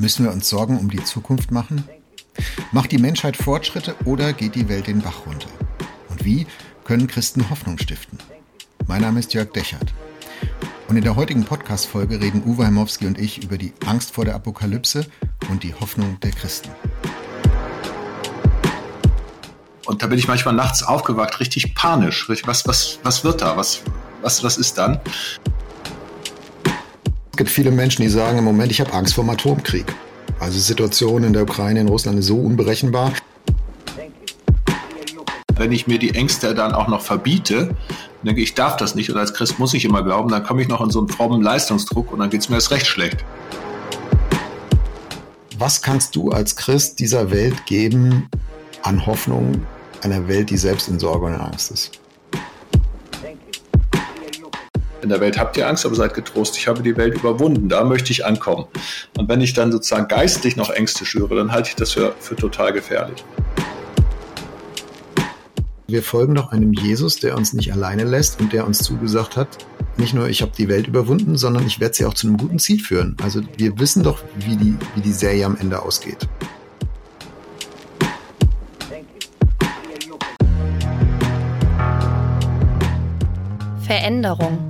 Müssen wir uns Sorgen um die Zukunft machen? Macht die Menschheit Fortschritte oder geht die Welt den Bach runter? Und wie können Christen Hoffnung stiften? Mein Name ist Jörg Dechert. Und in der heutigen Podcast-Folge reden Uwe Heimowski und ich über die Angst vor der Apokalypse und die Hoffnung der Christen. Und da bin ich manchmal nachts aufgewacht, richtig panisch. Was, was, was wird da? Was, was, was ist dann? Es gibt viele Menschen, die sagen im Moment, ich habe Angst vor dem Atomkrieg. Also die Situation in der Ukraine, in Russland ist so unberechenbar. Wenn ich mir die Ängste dann auch noch verbiete, denke ich, darf das nicht und als Christ muss ich immer glauben, dann komme ich noch in so einen frommen Leistungsdruck und dann geht es mir erst recht schlecht. Was kannst du als Christ dieser Welt geben an Hoffnung, einer Welt, die selbst in Sorge und Angst ist? In der Welt habt ihr Angst, aber seid getrost. Ich habe die Welt überwunden. Da möchte ich ankommen. Und wenn ich dann sozusagen geistlich noch Ängste schüre, dann halte ich das für, für total gefährlich. Wir folgen doch einem Jesus, der uns nicht alleine lässt und der uns zugesagt hat, nicht nur ich habe die Welt überwunden, sondern ich werde sie auch zu einem guten Ziel führen. Also wir wissen doch, wie die, wie die Serie am Ende ausgeht. Veränderung.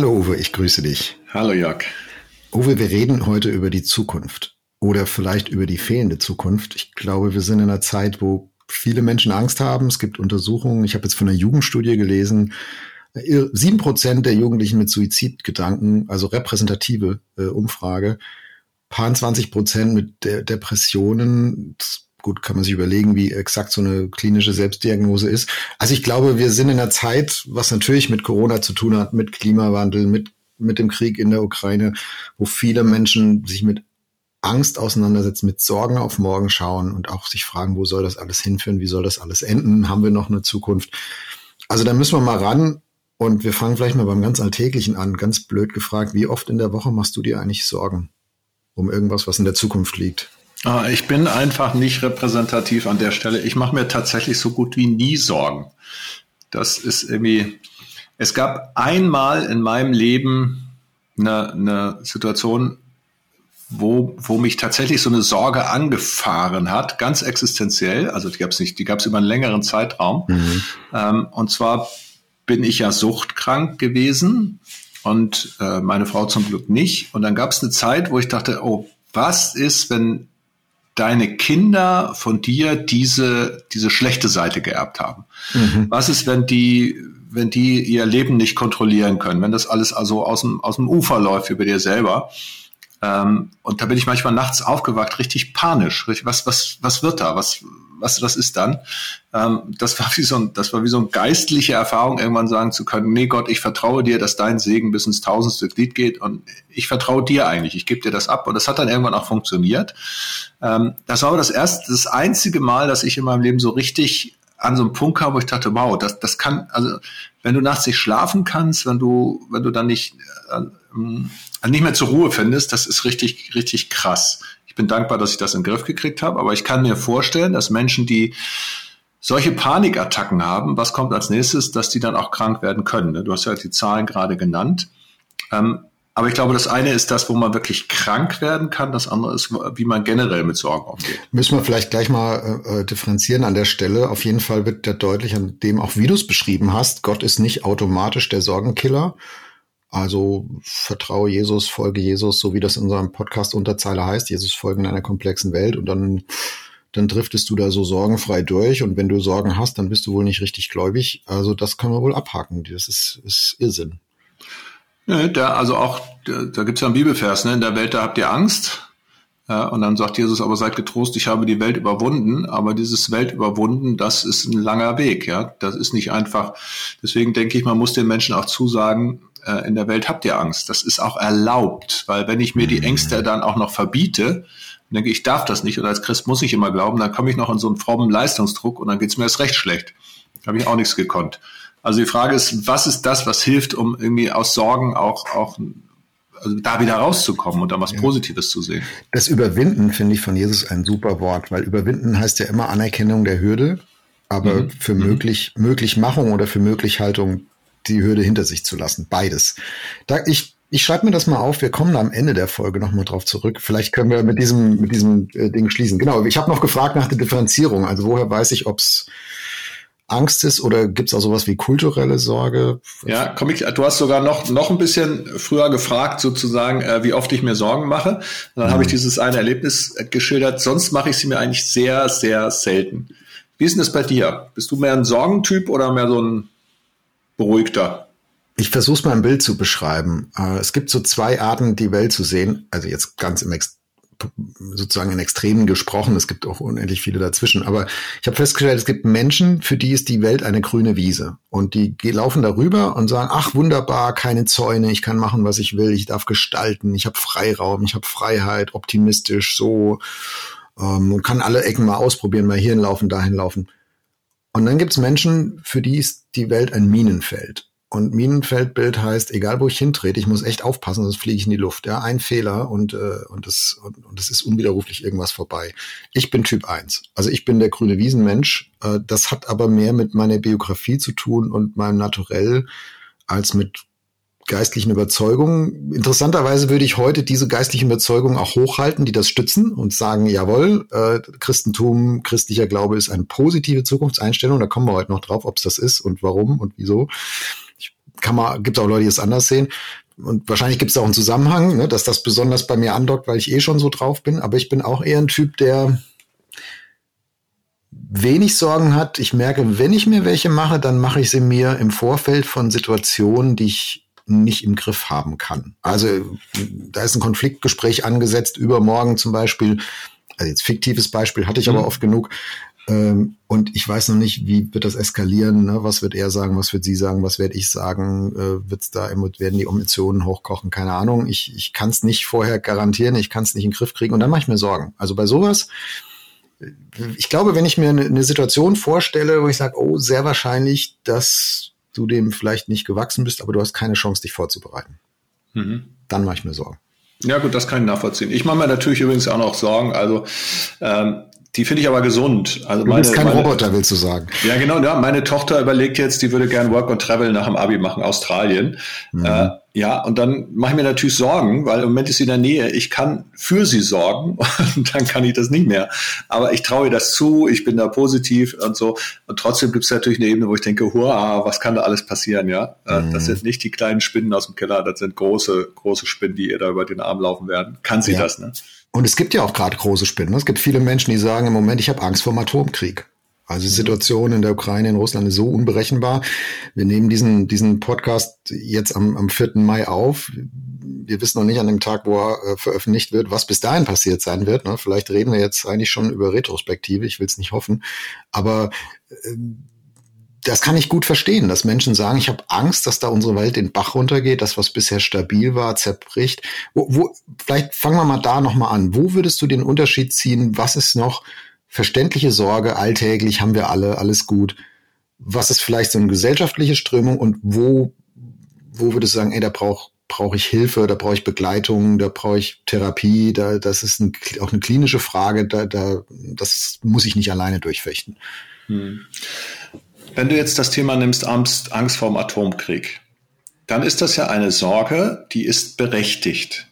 Hallo Uwe, ich grüße dich. Hallo Jörg. Uwe, wir reden heute über die Zukunft oder vielleicht über die fehlende Zukunft. Ich glaube, wir sind in einer Zeit, wo viele Menschen Angst haben. Es gibt Untersuchungen, ich habe jetzt von einer Jugendstudie gelesen, sieben Prozent der Jugendlichen mit Suizidgedanken, also repräsentative äh, Umfrage, paar 20 Prozent mit De Depressionen. Das gut, kann man sich überlegen, wie exakt so eine klinische Selbstdiagnose ist. Also ich glaube, wir sind in einer Zeit, was natürlich mit Corona zu tun hat, mit Klimawandel, mit, mit dem Krieg in der Ukraine, wo viele Menschen sich mit Angst auseinandersetzen, mit Sorgen auf morgen schauen und auch sich fragen, wo soll das alles hinführen, wie soll das alles enden, haben wir noch eine Zukunft. Also da müssen wir mal ran und wir fangen vielleicht mal beim ganz Alltäglichen an, ganz blöd gefragt, wie oft in der Woche machst du dir eigentlich Sorgen um irgendwas, was in der Zukunft liegt? Ah, ich bin einfach nicht repräsentativ an der Stelle. Ich mache mir tatsächlich so gut wie nie Sorgen. Das ist irgendwie. Es gab einmal in meinem Leben eine, eine Situation, wo, wo mich tatsächlich so eine Sorge angefahren hat, ganz existenziell. Also die gab es nicht, die gab es über einen längeren Zeitraum. Mhm. Ähm, und zwar bin ich ja suchtkrank gewesen und äh, meine Frau zum Glück nicht. Und dann gab es eine Zeit, wo ich dachte, oh, was ist, wenn deine Kinder von dir diese, diese schlechte Seite geerbt haben? Mhm. Was ist, wenn die, wenn die ihr Leben nicht kontrollieren können, wenn das alles also aus dem, aus dem Ufer läuft über dir selber? Ähm, und da bin ich manchmal nachts aufgewacht, richtig panisch. Was, was, was wird da? Was, was, was ist dann? Ähm, das war wie so ein, das war wie so eine geistliche Erfahrung, irgendwann sagen zu können, nee Gott, ich vertraue dir, dass dein Segen bis ins tausendste Glied geht und ich vertraue dir eigentlich, ich gebe dir das ab. Und das hat dann irgendwann auch funktioniert. Ähm, das war aber das erste, das einzige Mal, dass ich in meinem Leben so richtig an so einem Punkt kam, wo ich dachte, wow, das, das kann, also wenn du nachts nicht schlafen kannst, wenn du, wenn du dann nicht, äh, nicht mehr zur Ruhe findest, das ist richtig, richtig krass. Ich bin dankbar, dass ich das in den Griff gekriegt habe, aber ich kann mir vorstellen, dass Menschen, die solche Panikattacken haben, was kommt als nächstes, dass die dann auch krank werden können. Ne? Du hast ja die Zahlen gerade genannt. Ähm, aber ich glaube, das eine ist das, wo man wirklich krank werden kann. Das andere ist, wie man generell mit Sorgen umgeht. Müssen wir vielleicht gleich mal äh, differenzieren an der Stelle. Auf jeden Fall wird da deutlich an dem auch, wie du es beschrieben hast. Gott ist nicht automatisch der Sorgenkiller, also vertraue Jesus, folge Jesus, so wie das in unserem Podcast Unterzeile heißt, Jesus folgen in einer komplexen Welt und dann dann driftest du da so sorgenfrei durch und wenn du Sorgen hast, dann bist du wohl nicht richtig gläubig. Also das kann man wohl abhaken. Das ist, ist Irrsinn. Ja, da, also auch, da, da gibt es ja einen Bibelvers, ne? in der Welt, da habt ihr Angst. Ja, und dann sagt Jesus, aber seid getrost, ich habe die Welt überwunden. Aber dieses Welt überwunden, das ist ein langer Weg. Ja, das ist nicht einfach. Deswegen denke ich, man muss den Menschen auch zusagen, äh, in der Welt habt ihr Angst. Das ist auch erlaubt, weil wenn ich mir die Ängste dann auch noch verbiete, denke ich, darf das nicht. Und als Christ muss ich immer glauben, dann komme ich noch in so einen frommen Leistungsdruck und dann geht's mir erst recht schlecht. Habe ich auch nichts gekonnt. Also die Frage ist, was ist das, was hilft, um irgendwie aus Sorgen auch, auch also da wieder rauszukommen und da was ja. Positives zu sehen. Das Überwinden finde ich von Jesus ein super Wort, weil Überwinden heißt ja immer Anerkennung der Hürde, aber mhm. für mhm. möglich, Möglichmachung oder für Möglichhaltung die Hürde hinter sich zu lassen. Beides. Da ich ich schreibe mir das mal auf. Wir kommen am Ende der Folge nochmal drauf zurück. Vielleicht können wir mit diesem, mit diesem äh, Ding schließen. Genau, ich habe noch gefragt nach der Differenzierung. Also woher weiß ich, ob es Angst ist oder gibt es auch sowas wie kulturelle Sorge? Ja, komm ich, du hast sogar noch, noch ein bisschen früher gefragt, sozusagen, äh, wie oft ich mir Sorgen mache. Und dann mhm. habe ich dieses eine Erlebnis äh, geschildert. Sonst mache ich sie mir eigentlich sehr, sehr selten. Wie ist denn das bei dir? Bist du mehr ein Sorgentyp oder mehr so ein beruhigter? Ich versuche es mal im Bild zu beschreiben. Äh, es gibt so zwei Arten, die Welt zu sehen. Also jetzt ganz im Ex sozusagen in Extremen gesprochen. Es gibt auch unendlich viele dazwischen. Aber ich habe festgestellt, es gibt Menschen, für die ist die Welt eine grüne Wiese. Und die laufen darüber und sagen, ach wunderbar, keine Zäune, ich kann machen, was ich will, ich darf gestalten, ich habe Freiraum, ich habe Freiheit, optimistisch, so. Ähm, und kann alle Ecken mal ausprobieren, mal hierhin laufen, dahin laufen. Und dann gibt es Menschen, für die ist die Welt ein Minenfeld. Und Minenfeldbild heißt, egal wo ich hintrete, ich muss echt aufpassen, sonst fliege ich in die Luft. Ja, ein Fehler und äh, und es und, und es ist unwiderruflich irgendwas vorbei. Ich bin Typ 1. Also ich bin der grüne Wiesenmensch. Äh, das hat aber mehr mit meiner Biografie zu tun und meinem Naturell als mit geistlichen Überzeugungen. Interessanterweise würde ich heute diese geistlichen Überzeugungen auch hochhalten, die das stützen und sagen, jawohl, äh, Christentum, christlicher Glaube ist eine positive Zukunftseinstellung. Da kommen wir heute noch drauf, ob es das ist und warum und wieso kann man, gibt auch Leute, die es anders sehen. Und wahrscheinlich gibt es auch einen Zusammenhang, ne, dass das besonders bei mir andockt, weil ich eh schon so drauf bin. Aber ich bin auch eher ein Typ, der wenig Sorgen hat. Ich merke, wenn ich mir welche mache, dann mache ich sie mir im Vorfeld von Situationen, die ich nicht im Griff haben kann. Also da ist ein Konfliktgespräch angesetzt, übermorgen zum Beispiel. Also jetzt fiktives Beispiel hatte ich mhm. aber oft genug. Ähm, und ich weiß noch nicht, wie wird das eskalieren, ne? was wird er sagen, was wird sie sagen, was werde ich sagen, äh, wird's da, werden die Emotionen hochkochen, keine Ahnung. Ich, ich kann es nicht vorher garantieren, ich kann es nicht in den Griff kriegen und dann mache ich mir Sorgen. Also bei sowas, ich glaube, wenn ich mir eine, eine Situation vorstelle, wo ich sage, oh, sehr wahrscheinlich, dass du dem vielleicht nicht gewachsen bist, aber du hast keine Chance, dich vorzubereiten. Mhm. Dann mache ich mir Sorgen. Ja gut, das kann ich nachvollziehen. Ich mache mir natürlich übrigens auch noch Sorgen. Also ähm, die finde ich aber gesund. Also du bist kein meine, Roboter, willst du sagen. Ja, genau. Ja, meine Tochter überlegt jetzt, die würde gern Work and Travel nach dem Abi machen, Australien. Mhm. Äh, ja, und dann mache ich mir natürlich Sorgen, weil im Moment ist sie in der Nähe. Ich kann für sie sorgen und dann kann ich das nicht mehr. Aber ich traue ihr das zu, ich bin da positiv und so. Und trotzdem gibt es natürlich eine Ebene, wo ich denke, hurra, was kann da alles passieren, ja? Äh, mhm. Das sind nicht die kleinen Spinnen aus dem Keller, das sind große, große Spinnen, die ihr da über den Arm laufen werden. Kann sie ja. das, ne? Und es gibt ja auch gerade große Spinnen. Es gibt viele Menschen, die sagen im Moment, ich habe Angst vor dem Atomkrieg. Also die. Situation in der Ukraine, in Russland ist so unberechenbar. Wir nehmen diesen, diesen Podcast jetzt am, am 4. Mai auf. Wir wissen noch nicht an dem Tag, wo er äh, veröffentlicht wird, was bis dahin passiert sein wird. Ne? Vielleicht reden wir jetzt eigentlich schon über Retrospektive. Ich will es nicht hoffen. Aber äh, das kann ich gut verstehen, dass Menschen sagen, ich habe Angst, dass da unsere Welt den Bach runtergeht, das, was bisher stabil war, zerbricht. Wo, wo, vielleicht fangen wir mal da nochmal an. Wo würdest du den Unterschied ziehen? Was ist noch verständliche Sorge, alltäglich haben wir alle, alles gut? Was ist vielleicht so eine gesellschaftliche Strömung und wo, wo würdest du sagen, ey, da brauche brauche ich Hilfe, da brauche ich Begleitung, da brauche ich Therapie, da, das ist ein, auch eine klinische Frage, da, da, das muss ich nicht alleine durchfechten. Hm. Wenn du jetzt das Thema nimmst, Angst, Angst vor dem Atomkrieg, dann ist das ja eine Sorge, die ist berechtigt.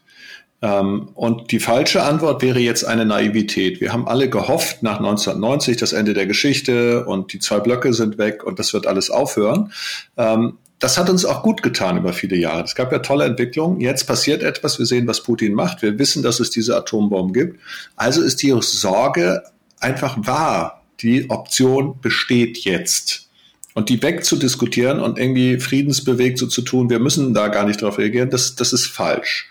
Ähm, und die falsche Antwort wäre jetzt eine Naivität. Wir haben alle gehofft nach 1990 das Ende der Geschichte und die zwei Blöcke sind weg und das wird alles aufhören. Ähm, das hat uns auch gut getan über viele Jahre. Es gab ja tolle Entwicklungen. Jetzt passiert etwas. Wir sehen, was Putin macht. Wir wissen, dass es diese Atombomben gibt. Also ist die Sorge einfach wahr. Die Option besteht jetzt. Und die wegzudiskutieren und irgendwie friedensbewegt so zu tun, wir müssen da gar nicht drauf reagieren, das, das ist falsch.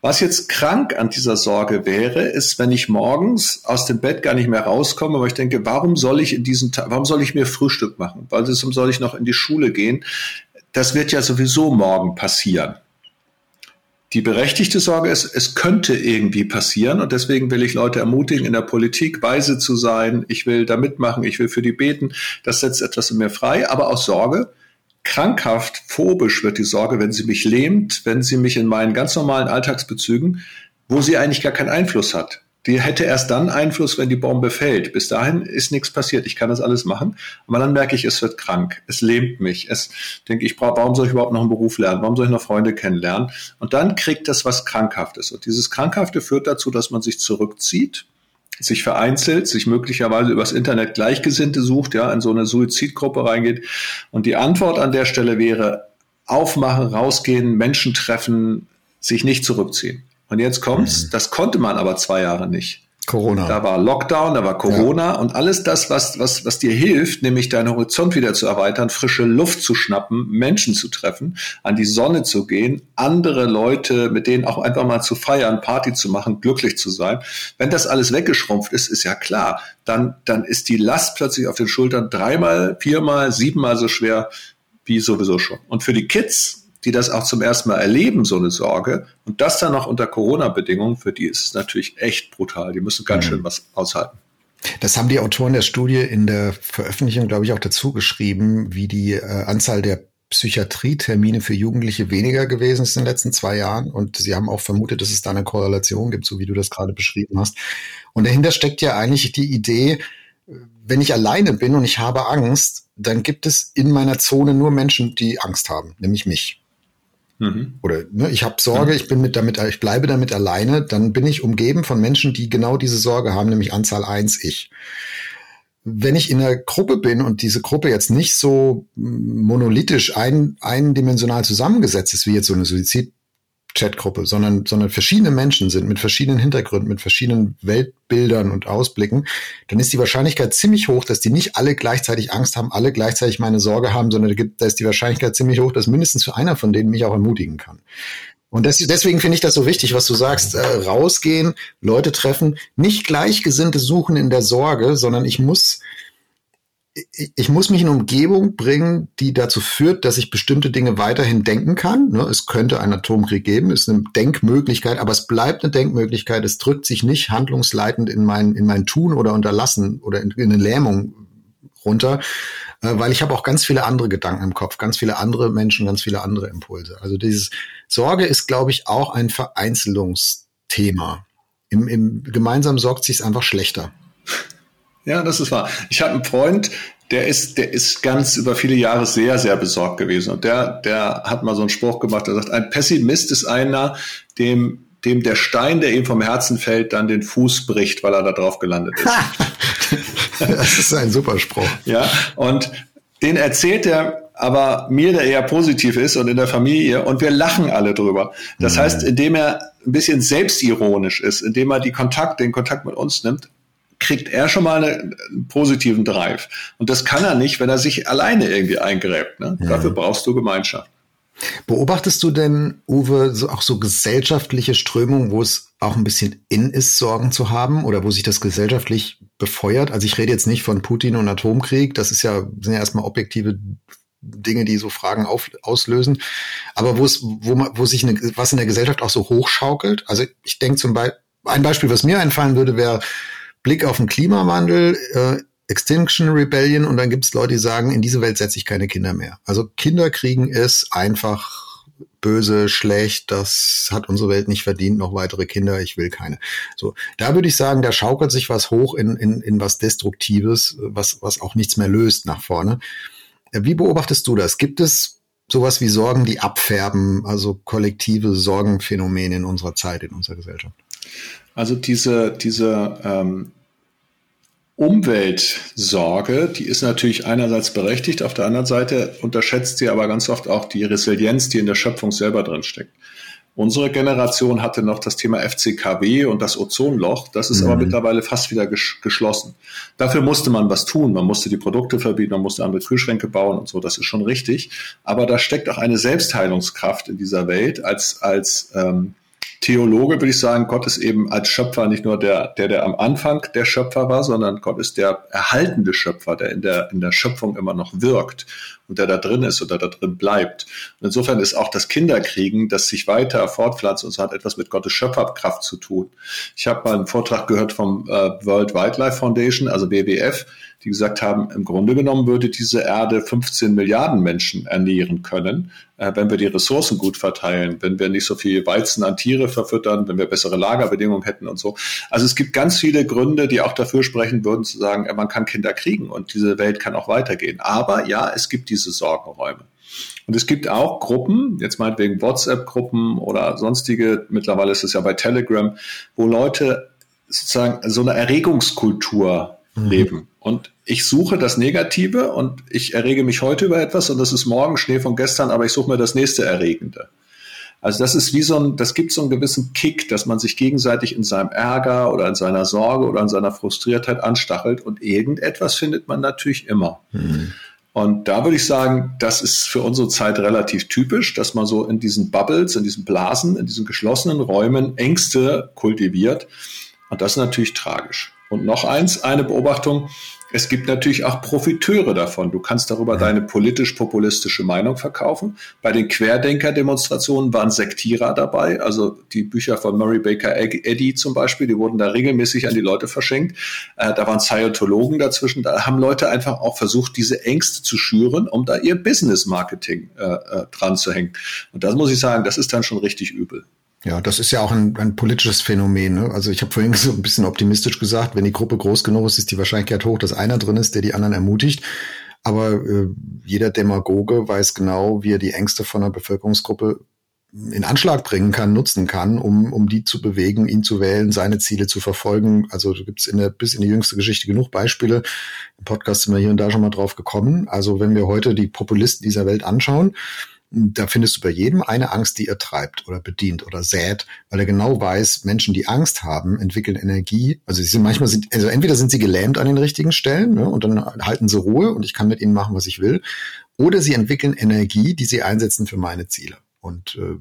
Was jetzt krank an dieser Sorge wäre, ist, wenn ich morgens aus dem Bett gar nicht mehr rauskomme, weil ich denke, warum soll ich in diesen Tag, warum soll ich mir Frühstück machen? Warum soll ich noch in die Schule gehen? Das wird ja sowieso morgen passieren. Die berechtigte Sorge ist, es könnte irgendwie passieren und deswegen will ich Leute ermutigen, in der Politik weise zu sein. Ich will da mitmachen, ich will für die beten. Das setzt etwas in mir frei, aber aus Sorge, krankhaft, phobisch wird die Sorge, wenn sie mich lähmt, wenn sie mich in meinen ganz normalen Alltagsbezügen, wo sie eigentlich gar keinen Einfluss hat. Die hätte erst dann Einfluss, wenn die Bombe fällt. Bis dahin ist nichts passiert. Ich kann das alles machen. Aber dann merke ich, es wird krank. Es lähmt mich. Es denke ich, warum soll ich überhaupt noch einen Beruf lernen? Warum soll ich noch Freunde kennenlernen? Und dann kriegt das was Krankhaftes. Und dieses Krankhafte führt dazu, dass man sich zurückzieht, sich vereinzelt, sich möglicherweise übers Internet Gleichgesinnte sucht, ja, in so eine Suizidgruppe reingeht. Und die Antwort an der Stelle wäre, aufmachen, rausgehen, Menschen treffen, sich nicht zurückziehen. Und jetzt kommt's, mhm. das konnte man aber zwei Jahre nicht. Corona. Da war Lockdown, da war Corona ja. und alles das, was, was, was dir hilft, nämlich deinen Horizont wieder zu erweitern, frische Luft zu schnappen, Menschen zu treffen, an die Sonne zu gehen, andere Leute, mit denen auch einfach mal zu feiern, Party zu machen, glücklich zu sein. Wenn das alles weggeschrumpft ist, ist ja klar, dann, dann ist die Last plötzlich auf den Schultern dreimal, viermal, siebenmal so schwer wie sowieso schon. Und für die Kids, die das auch zum ersten Mal erleben, so eine Sorge, und das dann noch unter Corona-Bedingungen, für die ist es natürlich echt brutal. Die müssen ganz mhm. schön was aushalten. Das haben die Autoren der Studie in der Veröffentlichung, glaube ich, auch dazu geschrieben, wie die äh, Anzahl der Psychiatrietermine für Jugendliche weniger gewesen ist in den letzten zwei Jahren. Und sie haben auch vermutet, dass es da eine Korrelation gibt, so wie du das gerade beschrieben hast. Und dahinter steckt ja eigentlich die Idee, wenn ich alleine bin und ich habe Angst, dann gibt es in meiner Zone nur Menschen, die Angst haben, nämlich mich. Mhm. Oder ne, ich habe Sorge, ich bin mit damit, ich bleibe damit alleine, dann bin ich umgeben von Menschen, die genau diese Sorge haben, nämlich Anzahl eins ich. Wenn ich in einer Gruppe bin und diese Gruppe jetzt nicht so monolithisch ein, eindimensional zusammengesetzt ist, wie jetzt so eine Suizid Chatgruppe, sondern, sondern verschiedene Menschen sind mit verschiedenen Hintergründen, mit verschiedenen Weltbildern und Ausblicken, dann ist die Wahrscheinlichkeit ziemlich hoch, dass die nicht alle gleichzeitig Angst haben, alle gleichzeitig meine Sorge haben, sondern da ist die Wahrscheinlichkeit ziemlich hoch, dass mindestens für einer von denen mich auch ermutigen kann. Und deswegen finde ich das so wichtig, was du sagst. Äh, rausgehen, Leute treffen, nicht Gleichgesinnte suchen in der Sorge, sondern ich muss ich muss mich in eine Umgebung bringen, die dazu führt, dass ich bestimmte Dinge weiterhin denken kann. Ne, es könnte einen Atomkrieg geben, ist eine Denkmöglichkeit, aber es bleibt eine Denkmöglichkeit. Es drückt sich nicht handlungsleitend in mein, in mein Tun oder Unterlassen oder in, in eine Lähmung runter, äh, weil ich habe auch ganz viele andere Gedanken im Kopf, ganz viele andere Menschen, ganz viele andere Impulse. Also dieses Sorge ist, glaube ich, auch ein Vereinzelungsthema. Im, im gemeinsam sorgt sich einfach schlechter. Ja, das ist wahr. Ich habe einen Freund, der ist, der ist ganz über viele Jahre sehr, sehr besorgt gewesen. Und der, der hat mal so einen Spruch gemacht, der sagt, ein Pessimist ist einer, dem, dem der Stein, der ihm vom Herzen fällt, dann den Fuß bricht, weil er da drauf gelandet ist. das ist ein super Spruch. Ja, und den erzählt er aber mir, der eher positiv ist und in der Familie, und wir lachen alle drüber. Das mhm. heißt, indem er ein bisschen selbstironisch ist, indem er die Kontakt, den Kontakt mit uns nimmt, kriegt er schon mal eine, einen positiven Drive. Und das kann er nicht, wenn er sich alleine irgendwie eingräbt. Ne? Ja. Dafür brauchst du Gemeinschaft. Beobachtest du denn, Uwe, so auch so gesellschaftliche Strömungen, wo es auch ein bisschen in ist, Sorgen zu haben oder wo sich das gesellschaftlich befeuert? Also ich rede jetzt nicht von Putin und Atomkrieg, das ist ja, sind ja erstmal objektive Dinge, die so Fragen auf, auslösen. Aber wo es, wo man, wo sich eine, was in der Gesellschaft auch so hochschaukelt. Also ich denke zum Beispiel, ein Beispiel, was mir einfallen würde, wäre Blick auf den Klimawandel, äh, Extinction Rebellion und dann gibt es Leute, die sagen, in diese Welt setze ich keine Kinder mehr. Also Kinder kriegen ist einfach böse, schlecht, das hat unsere Welt nicht verdient, noch weitere Kinder, ich will keine. So, da würde ich sagen, da schaukelt sich was hoch in, in, in was Destruktives, was, was auch nichts mehr löst nach vorne. Äh, wie beobachtest du das? Gibt es sowas wie Sorgen, die abfärben, also kollektive Sorgenphänomene in unserer Zeit, in unserer Gesellschaft? Also diese, diese ähm, Umweltsorge, die ist natürlich einerseits berechtigt, auf der anderen Seite unterschätzt sie aber ganz oft auch die Resilienz, die in der Schöpfung selber drin steckt. Unsere Generation hatte noch das Thema FCKW und das Ozonloch. Das ist mhm. aber mittlerweile fast wieder geschlossen. Dafür musste man was tun. Man musste die Produkte verbieten, man musste andere Kühlschränke bauen und so. Das ist schon richtig. Aber da steckt auch eine Selbstheilungskraft in dieser Welt als, als ähm, Theologe würde ich sagen, Gott ist eben als Schöpfer nicht nur der, der, der am Anfang der Schöpfer war, sondern Gott ist der erhaltende Schöpfer, der in der, in der Schöpfung immer noch wirkt und der da drin ist oder da drin bleibt. Und insofern ist auch das Kinderkriegen, das sich weiter fortpflanzt und so hat etwas mit Gottes Schöpferkraft zu tun. Ich habe mal einen Vortrag gehört vom äh, World Wildlife Foundation, also WWF, die gesagt haben, im Grunde genommen würde diese Erde 15 Milliarden Menschen ernähren können, äh, wenn wir die Ressourcen gut verteilen, wenn wir nicht so viel Weizen an Tiere verfüttern, wenn wir bessere Lagerbedingungen hätten und so. Also es gibt ganz viele Gründe, die auch dafür sprechen würden, zu sagen, äh, man kann Kinder kriegen und diese Welt kann auch weitergehen. Aber ja, es gibt diese Sorgenräume. Und es gibt auch Gruppen, jetzt meinetwegen WhatsApp-Gruppen oder sonstige, mittlerweile ist es ja bei Telegram, wo Leute sozusagen so eine Erregungskultur mhm. leben. Und ich suche das Negative und ich errege mich heute über etwas und das ist morgen Schnee von gestern, aber ich suche mir das nächste Erregende. Also das ist wie so ein, das gibt so einen gewissen Kick, dass man sich gegenseitig in seinem Ärger oder in seiner Sorge oder in seiner Frustriertheit anstachelt und irgendetwas findet man natürlich immer. Mhm. Und da würde ich sagen, das ist für unsere Zeit relativ typisch, dass man so in diesen Bubbles, in diesen Blasen, in diesen geschlossenen Räumen Ängste kultiviert. Und das ist natürlich tragisch. Und noch eins, eine Beobachtung, es gibt natürlich auch Profiteure davon. Du kannst darüber ja. deine politisch-populistische Meinung verkaufen. Bei den Querdenker-Demonstrationen waren Sektierer dabei, also die Bücher von Murray Baker Eddy zum Beispiel, die wurden da regelmäßig an die Leute verschenkt. Äh, da waren Scientologen dazwischen. Da haben Leute einfach auch versucht, diese Ängste zu schüren, um da ihr Business-Marketing äh, äh, dran zu hängen. Und das muss ich sagen, das ist dann schon richtig übel. Ja, das ist ja auch ein, ein politisches Phänomen. Ne? Also ich habe vorhin so ein bisschen optimistisch gesagt, wenn die Gruppe groß genug ist, ist die Wahrscheinlichkeit hoch, dass einer drin ist, der die anderen ermutigt. Aber äh, jeder Demagoge weiß genau, wie er die Ängste von einer Bevölkerungsgruppe in Anschlag bringen kann, nutzen kann, um, um die zu bewegen, ihn zu wählen, seine Ziele zu verfolgen. Also gibt es in der, bis in die jüngste Geschichte genug Beispiele. Im Podcast sind wir hier und da schon mal drauf gekommen. Also wenn wir heute die Populisten dieser Welt anschauen, da findest du bei jedem eine Angst, die er treibt oder bedient oder sät, weil er genau weiß, Menschen, die Angst haben, entwickeln Energie. Also sie sind manchmal sind, also entweder sind sie gelähmt an den richtigen Stellen ne, und dann halten sie Ruhe und ich kann mit ihnen machen, was ich will, oder sie entwickeln Energie, die sie einsetzen für meine Ziele. Und äh,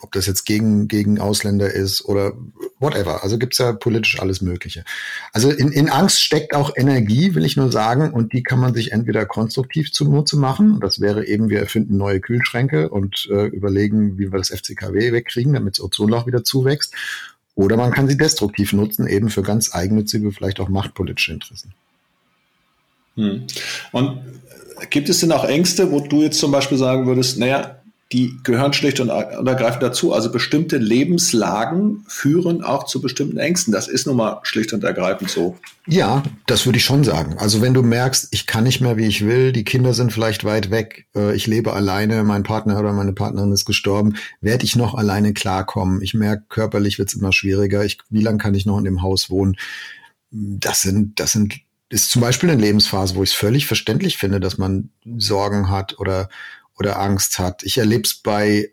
ob das jetzt gegen, gegen Ausländer ist oder whatever. Also gibt's ja politisch alles Mögliche. Also in, in Angst steckt auch Energie, will ich nur sagen, und die kann man sich entweder konstruktiv zunutze machen. Das wäre eben, wir erfinden neue Kühlschränke und äh, überlegen, wie wir das FCKW wegkriegen, damit das Ozonloch wieder zuwächst. Oder man kann sie destruktiv nutzen, eben für ganz eigennützige, vielleicht auch machtpolitische Interessen. Hm. Und gibt es denn auch Ängste, wo du jetzt zum Beispiel sagen würdest, naja, die gehören schlicht und ergreifend dazu. Also bestimmte Lebenslagen führen auch zu bestimmten Ängsten. Das ist nun mal schlicht und ergreifend so. Ja, das würde ich schon sagen. Also wenn du merkst, ich kann nicht mehr, wie ich will, die Kinder sind vielleicht weit weg, äh, ich lebe alleine, mein Partner oder meine Partnerin ist gestorben, werde ich noch alleine klarkommen? Ich merke, körperlich wird es immer schwieriger. Ich, wie lange kann ich noch in dem Haus wohnen? Das sind, das sind ist zum Beispiel eine Lebensphase, wo ich es völlig verständlich finde, dass man Sorgen hat oder oder Angst hat. Ich erlebe es bei,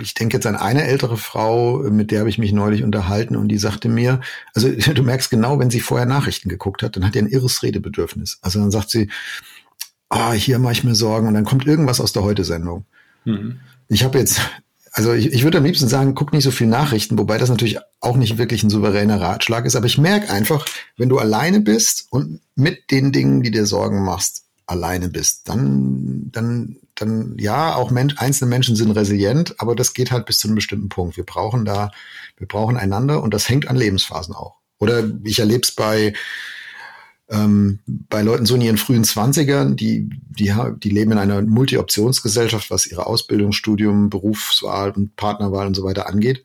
ich denke jetzt an eine ältere Frau, mit der habe ich mich neulich unterhalten und die sagte mir, also du merkst genau, wenn sie vorher Nachrichten geguckt hat, dann hat sie ein irres Redebedürfnis. Also dann sagt sie, ah, hier mache ich mir Sorgen und dann kommt irgendwas aus der Heute-Sendung. Mhm. Ich habe jetzt, also ich, ich würde am liebsten sagen, guck nicht so viel Nachrichten, wobei das natürlich auch nicht wirklich ein souveräner Ratschlag ist, aber ich merke einfach, wenn du alleine bist und mit den Dingen, die dir Sorgen machst, alleine bist, dann, dann, dann, ja, auch Mensch, einzelne Menschen sind resilient, aber das geht halt bis zu einem bestimmten Punkt. Wir brauchen da, wir brauchen einander und das hängt an Lebensphasen auch. Oder ich erlebe es bei, ähm, bei Leuten so in ihren frühen Zwanzigern, die, die, die leben in einer Multi-Optionsgesellschaft, was ihre Ausbildung, Studium, Berufswahl und Partnerwahl und so weiter angeht.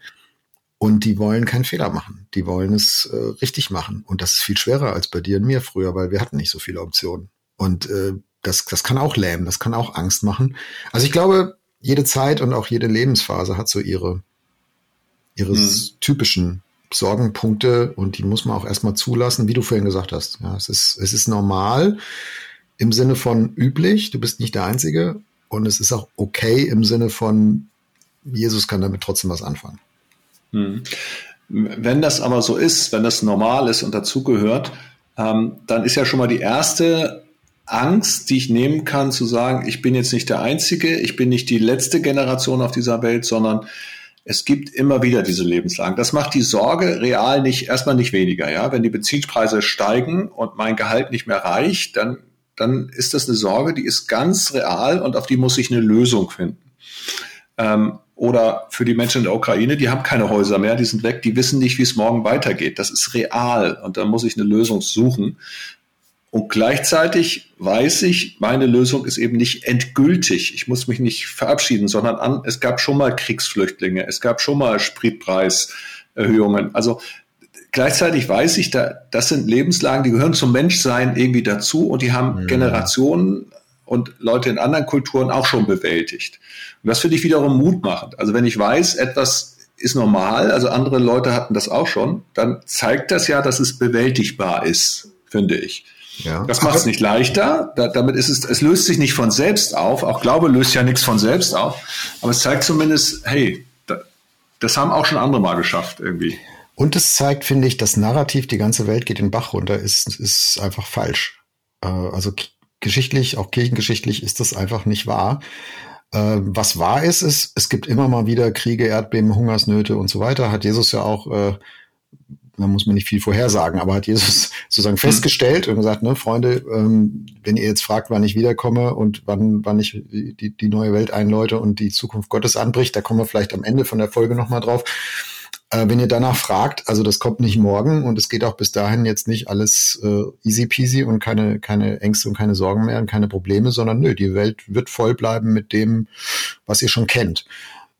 Und die wollen keinen Fehler machen. Die wollen es äh, richtig machen. Und das ist viel schwerer als bei dir und mir früher, weil wir hatten nicht so viele Optionen. Und äh, das, das kann auch lähmen, das kann auch Angst machen. Also ich glaube, jede Zeit und auch jede Lebensphase hat so ihre, ihre hm. typischen Sorgenpunkte und die muss man auch erstmal zulassen, wie du vorhin gesagt hast. Ja, es ist, es ist normal im Sinne von üblich, du bist nicht der Einzige und es ist auch okay im Sinne von Jesus kann damit trotzdem was anfangen. Hm. Wenn das aber so ist, wenn das normal ist und dazugehört, ähm, dann ist ja schon mal die erste Angst, die ich nehmen kann, zu sagen, ich bin jetzt nicht der Einzige, ich bin nicht die letzte Generation auf dieser Welt, sondern Es gibt immer wieder diese Lebenslagen. Das macht die Sorge real nicht, erstmal nicht weniger, ja. Wenn die Benzinpreise steigen und mein Gehalt nicht mehr reicht, dann, dann ist das eine Sorge, die ist ganz real und auf die muss ich eine Lösung finden. Ähm, oder für die Menschen in der Ukraine, die haben keine Häuser mehr, die sind weg, die wissen nicht, wie es morgen weitergeht. Das ist real und da muss ich eine Lösung suchen. Und gleichzeitig weiß ich, meine Lösung ist eben nicht endgültig. Ich muss mich nicht verabschieden, sondern an, es gab schon mal Kriegsflüchtlinge, es gab schon mal Spritpreiserhöhungen. Also gleichzeitig weiß ich, da, das sind Lebenslagen, die gehören zum Menschsein irgendwie dazu und die haben mhm. Generationen und Leute in anderen Kulturen auch schon bewältigt. Und das finde ich wiederum mutmachend. Also wenn ich weiß, etwas ist normal, also andere Leute hatten das auch schon, dann zeigt das ja, dass es bewältigbar ist, finde ich. Ja. Das macht es nicht leichter. Da, damit ist es, es löst sich nicht von selbst auf. Auch Glaube löst ja nichts von selbst auf. Aber es zeigt zumindest, hey, da, das haben auch schon andere mal geschafft irgendwie. Und es zeigt, finde ich, das Narrativ, die ganze Welt geht den Bach runter, ist, ist einfach falsch. Äh, also geschichtlich, auch kirchengeschichtlich ist das einfach nicht wahr. Äh, was wahr ist, ist, es gibt immer mal wieder Kriege, Erdbeben, Hungersnöte und so weiter. Hat Jesus ja auch äh, da muss man nicht viel vorhersagen, aber hat Jesus sozusagen festgestellt und gesagt, ne, Freunde, ähm, wenn ihr jetzt fragt, wann ich wiederkomme und wann, wann ich die, die neue Welt einläute und die Zukunft Gottes anbricht, da kommen wir vielleicht am Ende von der Folge nochmal drauf. Äh, wenn ihr danach fragt, also das kommt nicht morgen und es geht auch bis dahin jetzt nicht alles äh, easy peasy und keine, keine Ängste und keine Sorgen mehr und keine Probleme, sondern nö, die Welt wird voll bleiben mit dem, was ihr schon kennt.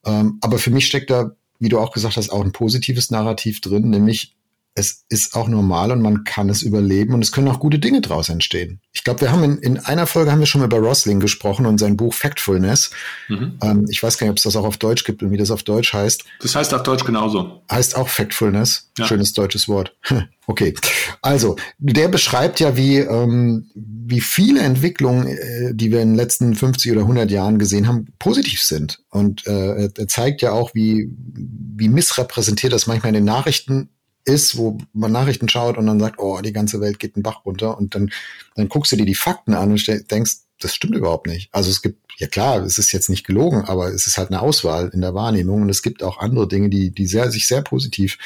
Ähm, aber für mich steckt da, wie du auch gesagt hast, auch ein positives Narrativ drin, nämlich es ist auch normal und man kann es überleben und es können auch gute Dinge draus entstehen. Ich glaube, wir haben in, in einer Folge haben wir schon mal über Rosling gesprochen und sein Buch Factfulness. Mhm. Ähm, ich weiß gar nicht, ob es das auch auf Deutsch gibt und wie das auf Deutsch heißt. Das heißt auf Deutsch genauso. Heißt auch Factfulness. Ja. Schönes deutsches Wort. okay. Also, der beschreibt ja, wie, ähm, wie viele Entwicklungen, äh, die wir in den letzten 50 oder 100 Jahren gesehen haben, positiv sind. Und äh, er zeigt ja auch, wie, wie missrepräsentiert das manchmal in den Nachrichten ist, wo man Nachrichten schaut und dann sagt, oh, die ganze Welt geht den Bach runter und dann, dann guckst du dir die Fakten an und denkst, das stimmt überhaupt nicht. Also es gibt, ja klar, es ist jetzt nicht gelogen, aber es ist halt eine Auswahl in der Wahrnehmung und es gibt auch andere Dinge, die, die sehr, sich sehr positiv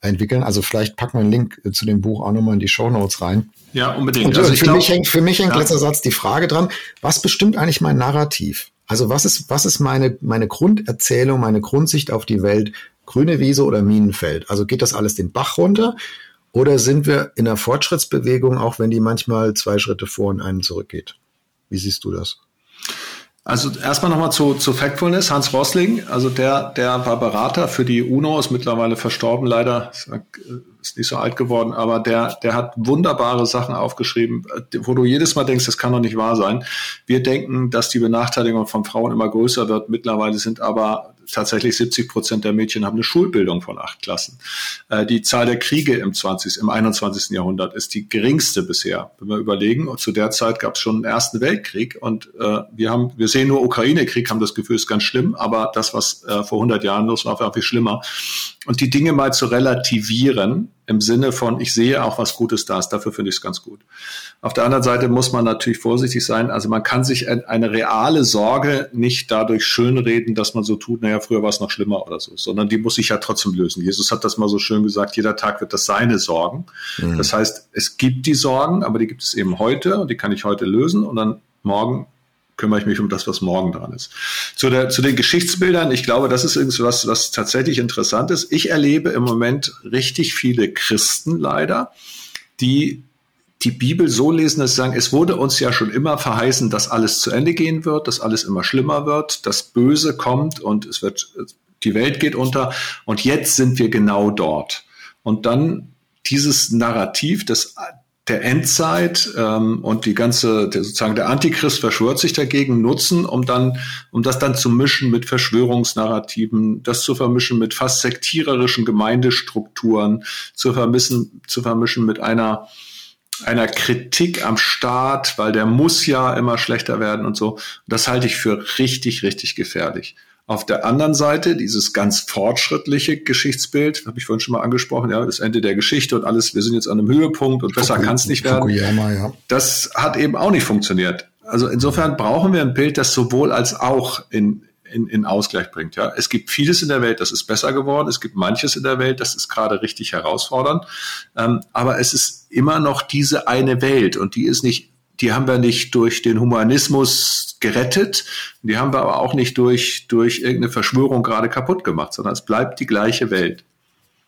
entwickeln. Also vielleicht packen wir einen Link zu dem Buch auch nochmal in die Show Notes rein. Ja, unbedingt. Und also für, glaub, mich hängt, für mich hängt ja. letzter Satz die Frage dran, was bestimmt eigentlich mein Narrativ? Also was ist, was ist meine, meine Grunderzählung, meine Grundsicht auf die Welt? Grüne Wiese oder Minenfeld? Also geht das alles den Bach runter? Oder sind wir in der Fortschrittsbewegung, auch wenn die manchmal zwei Schritte vor und einen zurückgeht? Wie siehst du das? Also erstmal nochmal zu, zu Factfulness. Hans Rosling, also der, der war Berater für die UNO, ist mittlerweile verstorben leider, ist nicht so alt geworden, aber der, der hat wunderbare Sachen aufgeschrieben, wo du jedes Mal denkst, das kann doch nicht wahr sein. Wir denken, dass die Benachteiligung von Frauen immer größer wird. Mittlerweile sind aber tatsächlich 70 Prozent der Mädchen haben eine Schulbildung von acht Klassen. Äh, die Zahl der Kriege im 20., im 21. Jahrhundert ist die geringste bisher. Wenn wir überlegen, und zu der Zeit gab es schon einen Ersten Weltkrieg und äh, wir haben, wir sehen nur Ukraine-Krieg, haben das Gefühl, ist ganz schlimm, aber das, was äh, vor 100 Jahren los war, war viel schlimmer. Und die Dinge mal zu relativieren, im Sinne von, ich sehe auch was Gutes da ist, dafür finde ich es ganz gut. Auf der anderen Seite muss man natürlich vorsichtig sein. Also man kann sich eine reale Sorge nicht dadurch schönreden, dass man so tut, naja, früher war es noch schlimmer oder so, sondern die muss sich ja trotzdem lösen. Jesus hat das mal so schön gesagt, jeder Tag wird das seine Sorgen. Mhm. Das heißt, es gibt die Sorgen, aber die gibt es eben heute und die kann ich heute lösen und dann morgen kümmere ich mich um das, was morgen dran ist. Zu, der, zu den Geschichtsbildern, ich glaube, das ist irgendwas, was tatsächlich interessant ist. Ich erlebe im Moment richtig viele Christen leider, die die Bibel so lesen, dass sie sagen, es wurde uns ja schon immer verheißen, dass alles zu Ende gehen wird, dass alles immer schlimmer wird, dass Böse kommt und es wird, die Welt geht unter und jetzt sind wir genau dort. Und dann dieses Narrativ des, der Endzeit ähm, und die ganze, der, sozusagen der Antichrist verschwört sich dagegen, nutzen, um dann, um das dann zu mischen mit Verschwörungsnarrativen, das zu vermischen mit fast sektiererischen Gemeindestrukturen, zu vermischen, zu vermischen mit einer einer Kritik am Staat, weil der muss ja immer schlechter werden und so. Das halte ich für richtig, richtig gefährlich. Auf der anderen Seite dieses ganz fortschrittliche Geschichtsbild, habe ich vorhin schon mal angesprochen, ja, das Ende der Geschichte und alles, wir sind jetzt an einem Höhepunkt und besser kann es nicht werden. Fukuyama, ja. Das hat eben auch nicht funktioniert. Also insofern brauchen wir ein Bild, das sowohl als auch in, in, in Ausgleich bringt. Ja, es gibt vieles in der Welt, das ist besser geworden. Es gibt manches in der Welt, das ist gerade richtig herausfordernd. Ähm, aber es ist immer noch diese eine Welt und die ist nicht die haben wir nicht durch den Humanismus gerettet, die haben wir aber auch nicht durch, durch irgendeine Verschwörung gerade kaputt gemacht, sondern es bleibt die gleiche Welt.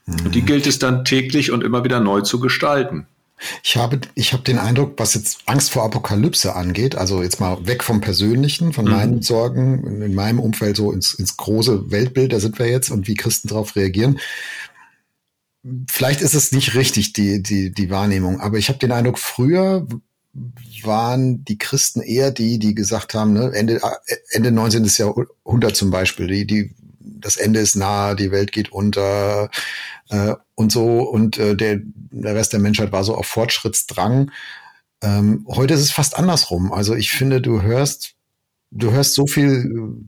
Mhm. Und die gilt es dann täglich und immer wieder neu zu gestalten. Ich habe, ich habe den Eindruck, was jetzt Angst vor Apokalypse angeht, also jetzt mal weg vom Persönlichen, von mhm. meinen Sorgen, in meinem Umfeld so ins, ins große Weltbild, da sind wir jetzt und wie Christen darauf reagieren. Vielleicht ist es nicht richtig, die, die, die Wahrnehmung, aber ich habe den Eindruck, früher waren die Christen eher die, die gesagt haben, ne, Ende, Ende 19. Jahrhundert zum Beispiel, die, die, das Ende ist nah, die Welt geht unter, äh, und so und äh, der, der Rest der Menschheit war so auf Fortschrittsdrang. Ähm, heute ist es fast andersrum. Also ich finde, du hörst, du hörst so viel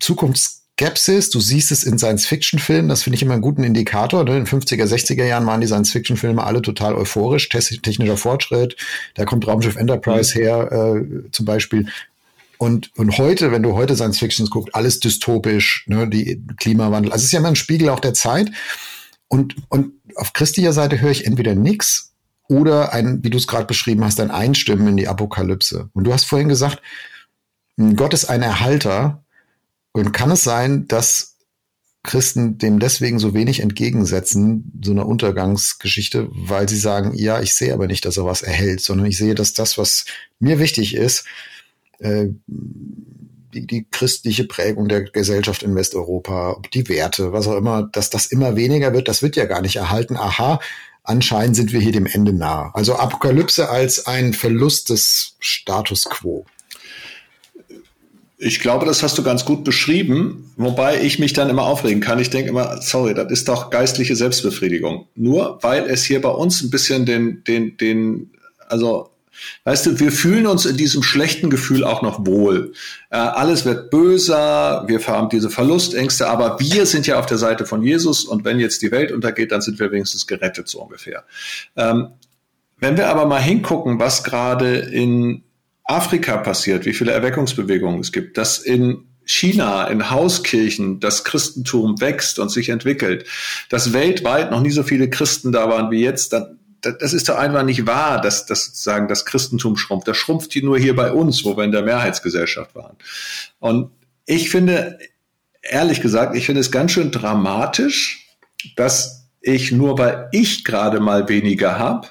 Zukunftsskepsis, du siehst es in Science-Fiction-Filmen, das finde ich immer einen guten Indikator. Ne? In den 50er, 60er Jahren waren die Science-Fiction-Filme alle total euphorisch, technischer Fortschritt, da kommt Raumschiff Enterprise mhm. her äh, zum Beispiel. Und, und heute, wenn du heute Science Fictions guckst, alles dystopisch, ne, die Klimawandel. Also es ist ja immer ein Spiegel auch der Zeit. Und, und auf christlicher Seite höre ich entweder nix oder ein, wie du es gerade beschrieben hast, ein Einstimmen in die Apokalypse. Und du hast vorhin gesagt, Gott ist ein Erhalter. Und kann es sein, dass Christen dem deswegen so wenig entgegensetzen, so einer Untergangsgeschichte, weil sie sagen, ja, ich sehe aber nicht, dass er was erhält, sondern ich sehe, dass das, was mir wichtig ist, äh, die, die christliche Prägung der Gesellschaft in Westeuropa, die Werte, was auch immer, dass das immer weniger wird, das wird ja gar nicht erhalten. Aha, anscheinend sind wir hier dem Ende nahe. Also Apokalypse als ein Verlust des Status quo. Ich glaube, das hast du ganz gut beschrieben, wobei ich mich dann immer aufregen kann. Ich denke immer, sorry, das ist doch geistliche Selbstbefriedigung. Nur weil es hier bei uns ein bisschen den, den, den, also Weißt du, wir fühlen uns in diesem schlechten Gefühl auch noch wohl. Äh, alles wird böser, wir haben diese Verlustängste, aber wir sind ja auf der Seite von Jesus und wenn jetzt die Welt untergeht, dann sind wir wenigstens gerettet, so ungefähr. Ähm, wenn wir aber mal hingucken, was gerade in Afrika passiert, wie viele Erweckungsbewegungen es gibt, dass in China, in Hauskirchen, das Christentum wächst und sich entwickelt, dass weltweit noch nie so viele Christen da waren wie jetzt, dann, das ist doch einfach nicht wahr, dass, dass sozusagen das Christentum schrumpft. Das schrumpft hier nur hier bei uns, wo wir in der Mehrheitsgesellschaft waren. Und ich finde, ehrlich gesagt, ich finde es ganz schön dramatisch, dass ich nur, weil ich gerade mal weniger habe,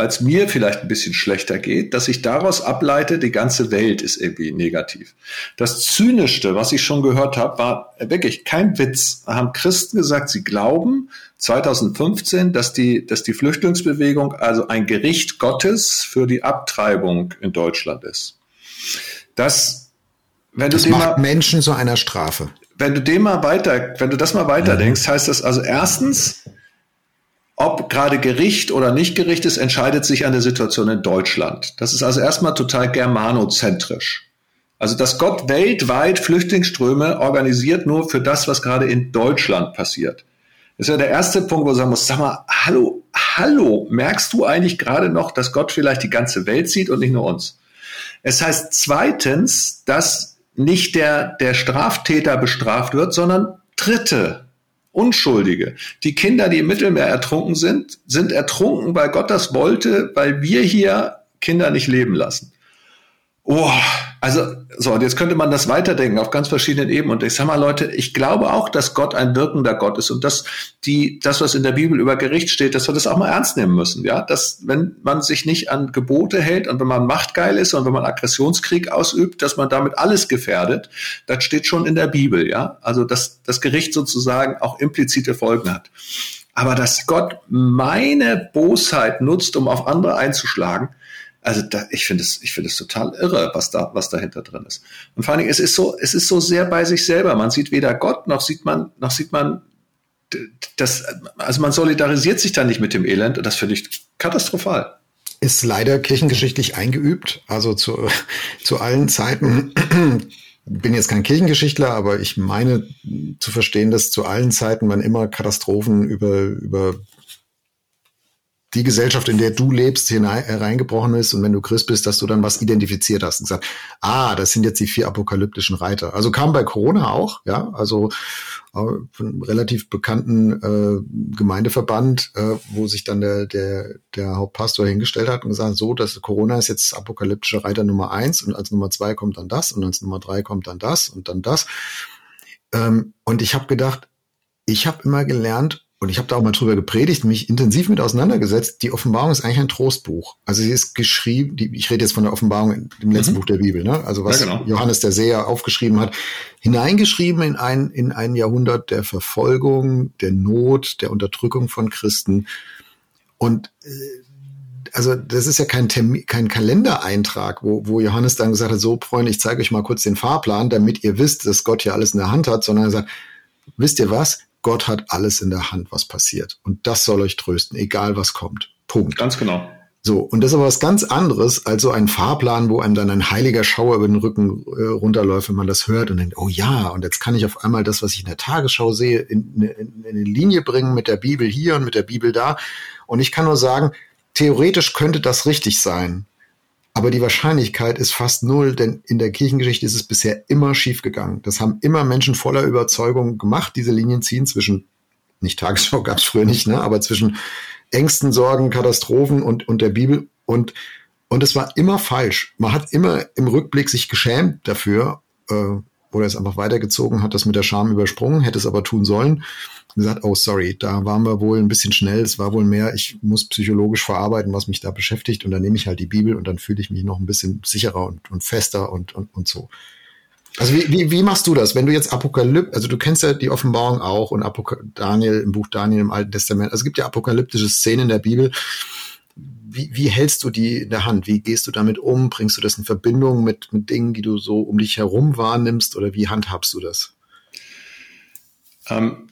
weil es mir vielleicht ein bisschen schlechter geht, dass ich daraus ableite, die ganze Welt ist irgendwie negativ. Das Zynischste, was ich schon gehört habe, war wirklich kein Witz. Da haben Christen gesagt, sie glauben 2015, dass die, dass die Flüchtlingsbewegung also ein Gericht Gottes für die Abtreibung in Deutschland ist. Das, wenn das du macht mal, Menschen zu einer Strafe. Wenn du dem mal weiter, wenn du das mal weiterdenkst, heißt das also erstens, ob gerade Gericht oder nicht Gericht ist, entscheidet sich an der Situation in Deutschland. Das ist also erstmal total germanozentrisch. Also, dass Gott weltweit Flüchtlingsströme organisiert nur für das, was gerade in Deutschland passiert. Das ist ja der erste Punkt, wo man sagen muss, sag mal, hallo, hallo, merkst du eigentlich gerade noch, dass Gott vielleicht die ganze Welt sieht und nicht nur uns? Es heißt zweitens, dass nicht der, der Straftäter bestraft wird, sondern Dritte. Unschuldige. Die Kinder, die im Mittelmeer ertrunken sind, sind ertrunken, weil Gott das wollte, weil wir hier Kinder nicht leben lassen. Oh, also so, und jetzt könnte man das weiterdenken auf ganz verschiedenen Ebenen. Und ich sag mal, Leute, ich glaube auch, dass Gott ein wirkender Gott ist und dass die, das, was in der Bibel über Gericht steht, dass wir das auch mal ernst nehmen müssen. Ja, dass wenn man sich nicht an Gebote hält und wenn man machtgeil ist und wenn man Aggressionskrieg ausübt, dass man damit alles gefährdet, das steht schon in der Bibel. Ja, also dass das Gericht sozusagen auch implizite Folgen hat. Aber dass Gott meine Bosheit nutzt, um auf andere einzuschlagen, also da, ich finde es, ich finde es total irre, was da, was dahinter drin ist. Und vor allen Dingen, es ist so, es ist so sehr bei sich selber. Man sieht weder Gott noch sieht man, noch sieht man das, also man solidarisiert sich da nicht mit dem Elend und das finde ich katastrophal. Ist leider kirchengeschichtlich eingeübt, also zu, zu allen Zeiten. Bin jetzt kein Kirchengeschichtler, aber ich meine zu verstehen, dass zu allen Zeiten man immer Katastrophen über, über die Gesellschaft, in der du lebst, hinein, reingebrochen ist und wenn du Christ bist, dass du dann was identifiziert hast und gesagt, ah, das sind jetzt die vier apokalyptischen Reiter. Also kam bei Corona auch, ja, also äh, von einem relativ bekannten äh, Gemeindeverband, äh, wo sich dann der, der, der Hauptpastor hingestellt hat und gesagt, so, dass Corona ist jetzt apokalyptische Reiter Nummer eins und als Nummer zwei kommt dann das und als Nummer drei kommt dann das und dann das. Ähm, und ich habe gedacht, ich habe immer gelernt, und ich habe da auch mal drüber gepredigt, mich intensiv mit auseinandergesetzt. Die Offenbarung ist eigentlich ein Trostbuch. Also sie ist geschrieben, die, ich rede jetzt von der Offenbarung im letzten mhm. Buch der Bibel, ne? Also was ja, genau. Johannes der Seher aufgeschrieben hat, hineingeschrieben in ein, in ein Jahrhundert der Verfolgung, der Not, der Unterdrückung von Christen. Und äh, also das ist ja kein, Termin, kein Kalendereintrag, wo, wo Johannes dann gesagt hat, so Freunde, ich zeige euch mal kurz den Fahrplan, damit ihr wisst, dass Gott hier alles in der Hand hat, sondern er sagt, wisst ihr was? Gott hat alles in der Hand, was passiert. Und das soll euch trösten, egal was kommt. Punkt. Ganz genau. So, und das ist aber was ganz anderes als so ein Fahrplan, wo einem dann ein heiliger Schauer über den Rücken äh, runterläuft, wenn man das hört und denkt, oh ja, und jetzt kann ich auf einmal das, was ich in der Tagesschau sehe, in, in, in eine Linie bringen mit der Bibel hier und mit der Bibel da. Und ich kann nur sagen, theoretisch könnte das richtig sein. Aber die Wahrscheinlichkeit ist fast null, denn in der Kirchengeschichte ist es bisher immer schiefgegangen. Das haben immer Menschen voller Überzeugung gemacht, diese Linien ziehen zwischen, nicht Tagesschau gab es früher nicht, ne, aber zwischen Ängsten, Sorgen, Katastrophen und, und der Bibel. Und, und es war immer falsch. Man hat immer im Rückblick sich geschämt dafür, äh, oder es einfach weitergezogen, hat das mit der Scham übersprungen, hätte es aber tun sollen gesagt, oh sorry, da waren wir wohl ein bisschen schnell, es war wohl mehr, ich muss psychologisch verarbeiten, was mich da beschäftigt und dann nehme ich halt die Bibel und dann fühle ich mich noch ein bisschen sicherer und, und fester und, und, und so. Also wie, wie, wie machst du das, wenn du jetzt Apokalypse, also du kennst ja die Offenbarung auch und Apok Daniel im Buch Daniel im Alten Testament, also es gibt ja apokalyptische Szenen in der Bibel. Wie, wie hältst du die in der Hand? Wie gehst du damit um? Bringst du das in Verbindung mit, mit Dingen, die du so um dich herum wahrnimmst oder wie handhabst du das? Ähm,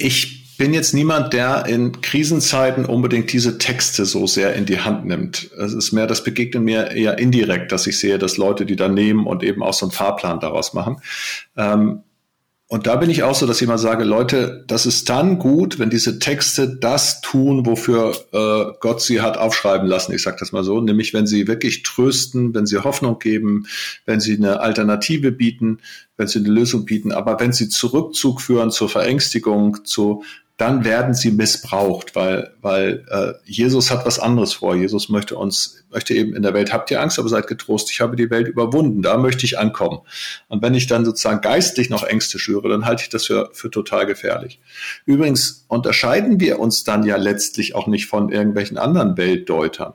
ich bin jetzt niemand, der in Krisenzeiten unbedingt diese Texte so sehr in die Hand nimmt. Es ist mehr, das begegnet mir eher indirekt, dass ich sehe, dass Leute die da nehmen und eben auch so einen Fahrplan daraus machen. Ähm, und da bin ich auch so, dass ich mal sage, Leute, das ist dann gut, wenn diese Texte das tun, wofür äh, Gott sie hat aufschreiben lassen. Ich sage das mal so, nämlich wenn sie wirklich trösten, wenn sie Hoffnung geben, wenn sie eine Alternative bieten, wenn sie eine Lösung bieten. Aber wenn sie Zurückzug führen zur Verängstigung, zu dann werden sie missbraucht, weil, weil äh, Jesus hat was anderes vor. Jesus möchte uns, möchte eben in der Welt, habt ihr Angst, aber seid getrost, ich habe die Welt überwunden, da möchte ich ankommen. Und wenn ich dann sozusagen geistlich noch Ängste schüre, dann halte ich das für, für total gefährlich. Übrigens unterscheiden wir uns dann ja letztlich auch nicht von irgendwelchen anderen Weltdeutern.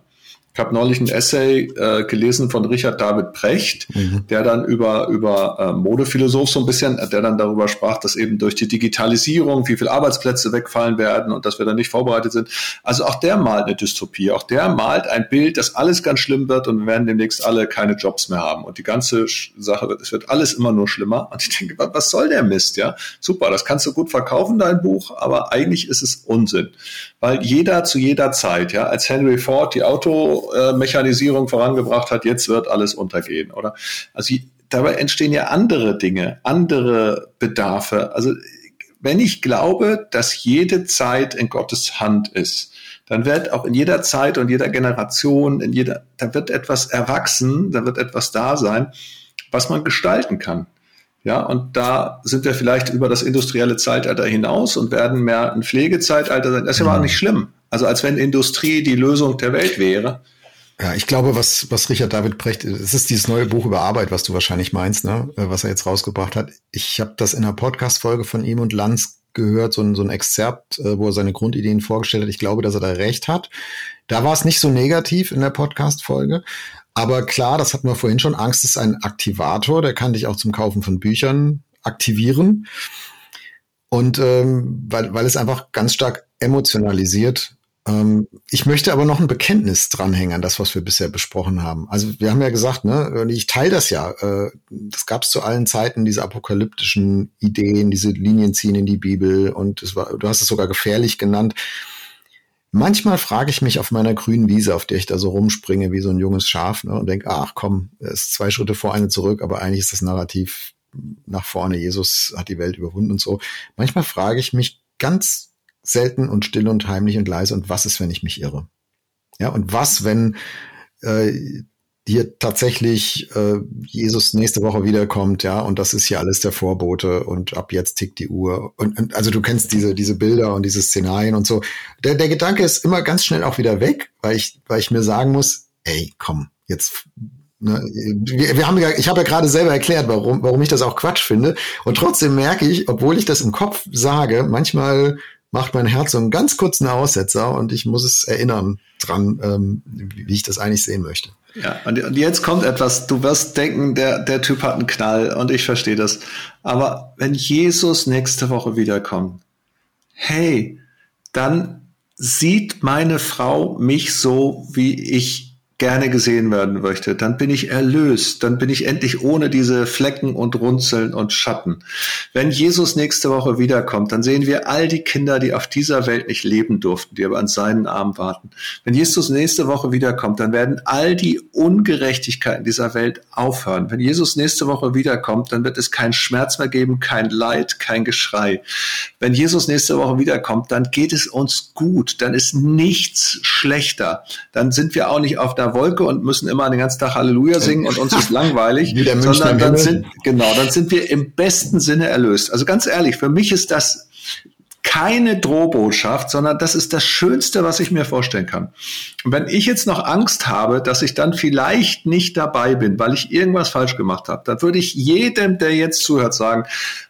Ich habe neulich ein Essay äh, gelesen von Richard David Precht, mhm. der dann über, über äh, Modephilosoph so ein bisschen, der dann darüber sprach, dass eben durch die Digitalisierung wie viele Arbeitsplätze wegfallen werden und dass wir dann nicht vorbereitet sind. Also auch der malt eine Dystopie. Auch der malt ein Bild, dass alles ganz schlimm wird und wir werden demnächst alle keine Jobs mehr haben. Und die ganze Sache wird, es wird alles immer nur schlimmer. Und ich denke, was soll der Mist, ja? Super, das kannst du gut verkaufen, dein Buch, aber eigentlich ist es Unsinn. Weil jeder zu jeder Zeit, ja, als Henry Ford die Auto Mechanisierung vorangebracht hat, jetzt wird alles untergehen, oder? Also dabei entstehen ja andere Dinge, andere Bedarfe. Also wenn ich glaube, dass jede Zeit in Gottes Hand ist, dann wird auch in jeder Zeit und jeder Generation, in jeder, da wird etwas erwachsen, da wird etwas da sein, was man gestalten kann. Ja, und da sind wir vielleicht über das industrielle Zeitalter hinaus und werden mehr ein Pflegezeitalter sein. Das ist ja mhm. auch nicht schlimm. Also als wenn Industrie die Lösung der Welt wäre. Ja, ich glaube, was, was Richard David Brecht, es ist dieses neue Buch über Arbeit, was du wahrscheinlich meinst, ne, äh, was er jetzt rausgebracht hat. Ich habe das in einer Podcast-Folge von ihm und Lanz gehört, so ein, so ein Exzerpt, äh, wo er seine Grundideen vorgestellt hat. Ich glaube, dass er da recht hat. Da war es nicht so negativ in der Podcast-Folge. Aber klar, das hatten wir vorhin schon. Angst ist ein Aktivator, der kann dich auch zum Kaufen von Büchern aktivieren. Und ähm, weil, weil es einfach ganz stark emotionalisiert ich möchte aber noch ein Bekenntnis dranhängen an das, was wir bisher besprochen haben. Also wir haben ja gesagt, ne, ich teile das ja. Äh, das gab es zu allen Zeiten, diese apokalyptischen Ideen, diese Linien ziehen in die Bibel und es war, du hast es sogar gefährlich genannt. Manchmal frage ich mich auf meiner grünen Wiese, auf der ich da so rumspringe wie so ein junges Schaf ne, und denke, ach komm, es ist zwei Schritte vor, eine zurück, aber eigentlich ist das Narrativ nach vorne. Jesus hat die Welt überwunden und so. Manchmal frage ich mich ganz selten und still und heimlich und leise und was ist, wenn ich mich irre? Ja, und was, wenn äh, hier tatsächlich äh, Jesus nächste Woche wiederkommt, ja, und das ist hier alles der Vorbote und ab jetzt tickt die Uhr. Und, und also du kennst diese, diese Bilder und diese Szenarien und so. Der, der Gedanke ist immer ganz schnell auch wieder weg, weil ich, weil ich mir sagen muss, ey, komm, jetzt Ne, wir, wir haben ja, ich habe ja gerade selber erklärt, warum, warum ich das auch Quatsch finde. Und trotzdem merke ich, obwohl ich das im Kopf sage, manchmal macht mein Herz so einen ganz kurzen Aussetzer und ich muss es erinnern dran, ähm, wie ich das eigentlich sehen möchte. Ja, und, und jetzt kommt etwas, du wirst denken, der, der Typ hat einen Knall und ich verstehe das. Aber wenn Jesus nächste Woche wiederkommt, hey, dann sieht meine Frau mich so, wie ich gerne gesehen werden möchte, dann bin ich erlöst, dann bin ich endlich ohne diese Flecken und Runzeln und Schatten. Wenn Jesus nächste Woche wiederkommt, dann sehen wir all die Kinder, die auf dieser Welt nicht leben durften, die aber an seinen Arm warten. Wenn Jesus nächste Woche wiederkommt, dann werden all die Ungerechtigkeiten dieser Welt aufhören. Wenn Jesus nächste Woche wiederkommt, dann wird es keinen Schmerz mehr geben, kein Leid, kein Geschrei. Wenn Jesus nächste Woche wiederkommt, dann geht es uns gut, dann ist nichts schlechter. Dann sind wir auch nicht auf der einer Wolke und müssen immer den ganzen Tag Halleluja singen und uns ist langweilig, sondern dann sind, genau, dann sind wir im besten Sinne erlöst. Also ganz ehrlich, für mich ist das keine Drohbotschaft, sondern das ist das Schönste, was ich mir vorstellen kann. Und wenn ich jetzt noch Angst habe, dass ich dann vielleicht nicht dabei bin, weil ich irgendwas falsch gemacht habe, dann würde ich jedem, der jetzt zuhört, sagen,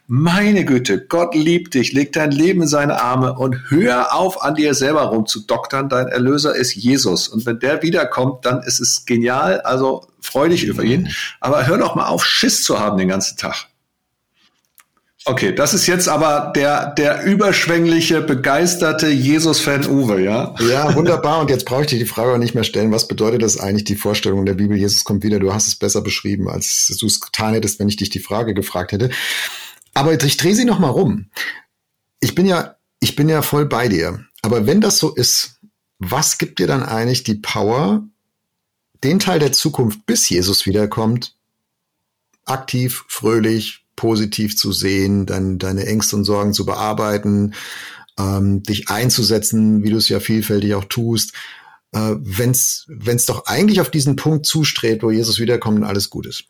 meine Güte, Gott liebt dich, leg dein Leben in seine Arme und hör auf, an dir selber rumzudoktern. Dein Erlöser ist Jesus. Und wenn der wiederkommt, dann ist es genial. Also freu dich über ihn. Aber hör doch mal auf, Schiss zu haben den ganzen Tag. Okay, das ist jetzt aber der, der überschwängliche, begeisterte Jesus-Fan Uwe, ja? Ja, wunderbar. Und jetzt brauche ich dir die Frage auch nicht mehr stellen. Was bedeutet das eigentlich, die Vorstellung der Bibel, Jesus kommt wieder? Du hast es besser beschrieben, als du es getan hättest, wenn ich dich die Frage gefragt hätte. Aber ich drehe sie noch mal rum. Ich bin ja, ich bin ja voll bei dir. Aber wenn das so ist, was gibt dir dann eigentlich die Power, den Teil der Zukunft, bis Jesus wiederkommt, aktiv, fröhlich, positiv zu sehen, dann deine Ängste und Sorgen zu bearbeiten, ähm, dich einzusetzen, wie du es ja vielfältig auch tust, äh, wenn es doch eigentlich auf diesen Punkt zustrebt, wo Jesus wiederkommt und alles gut ist.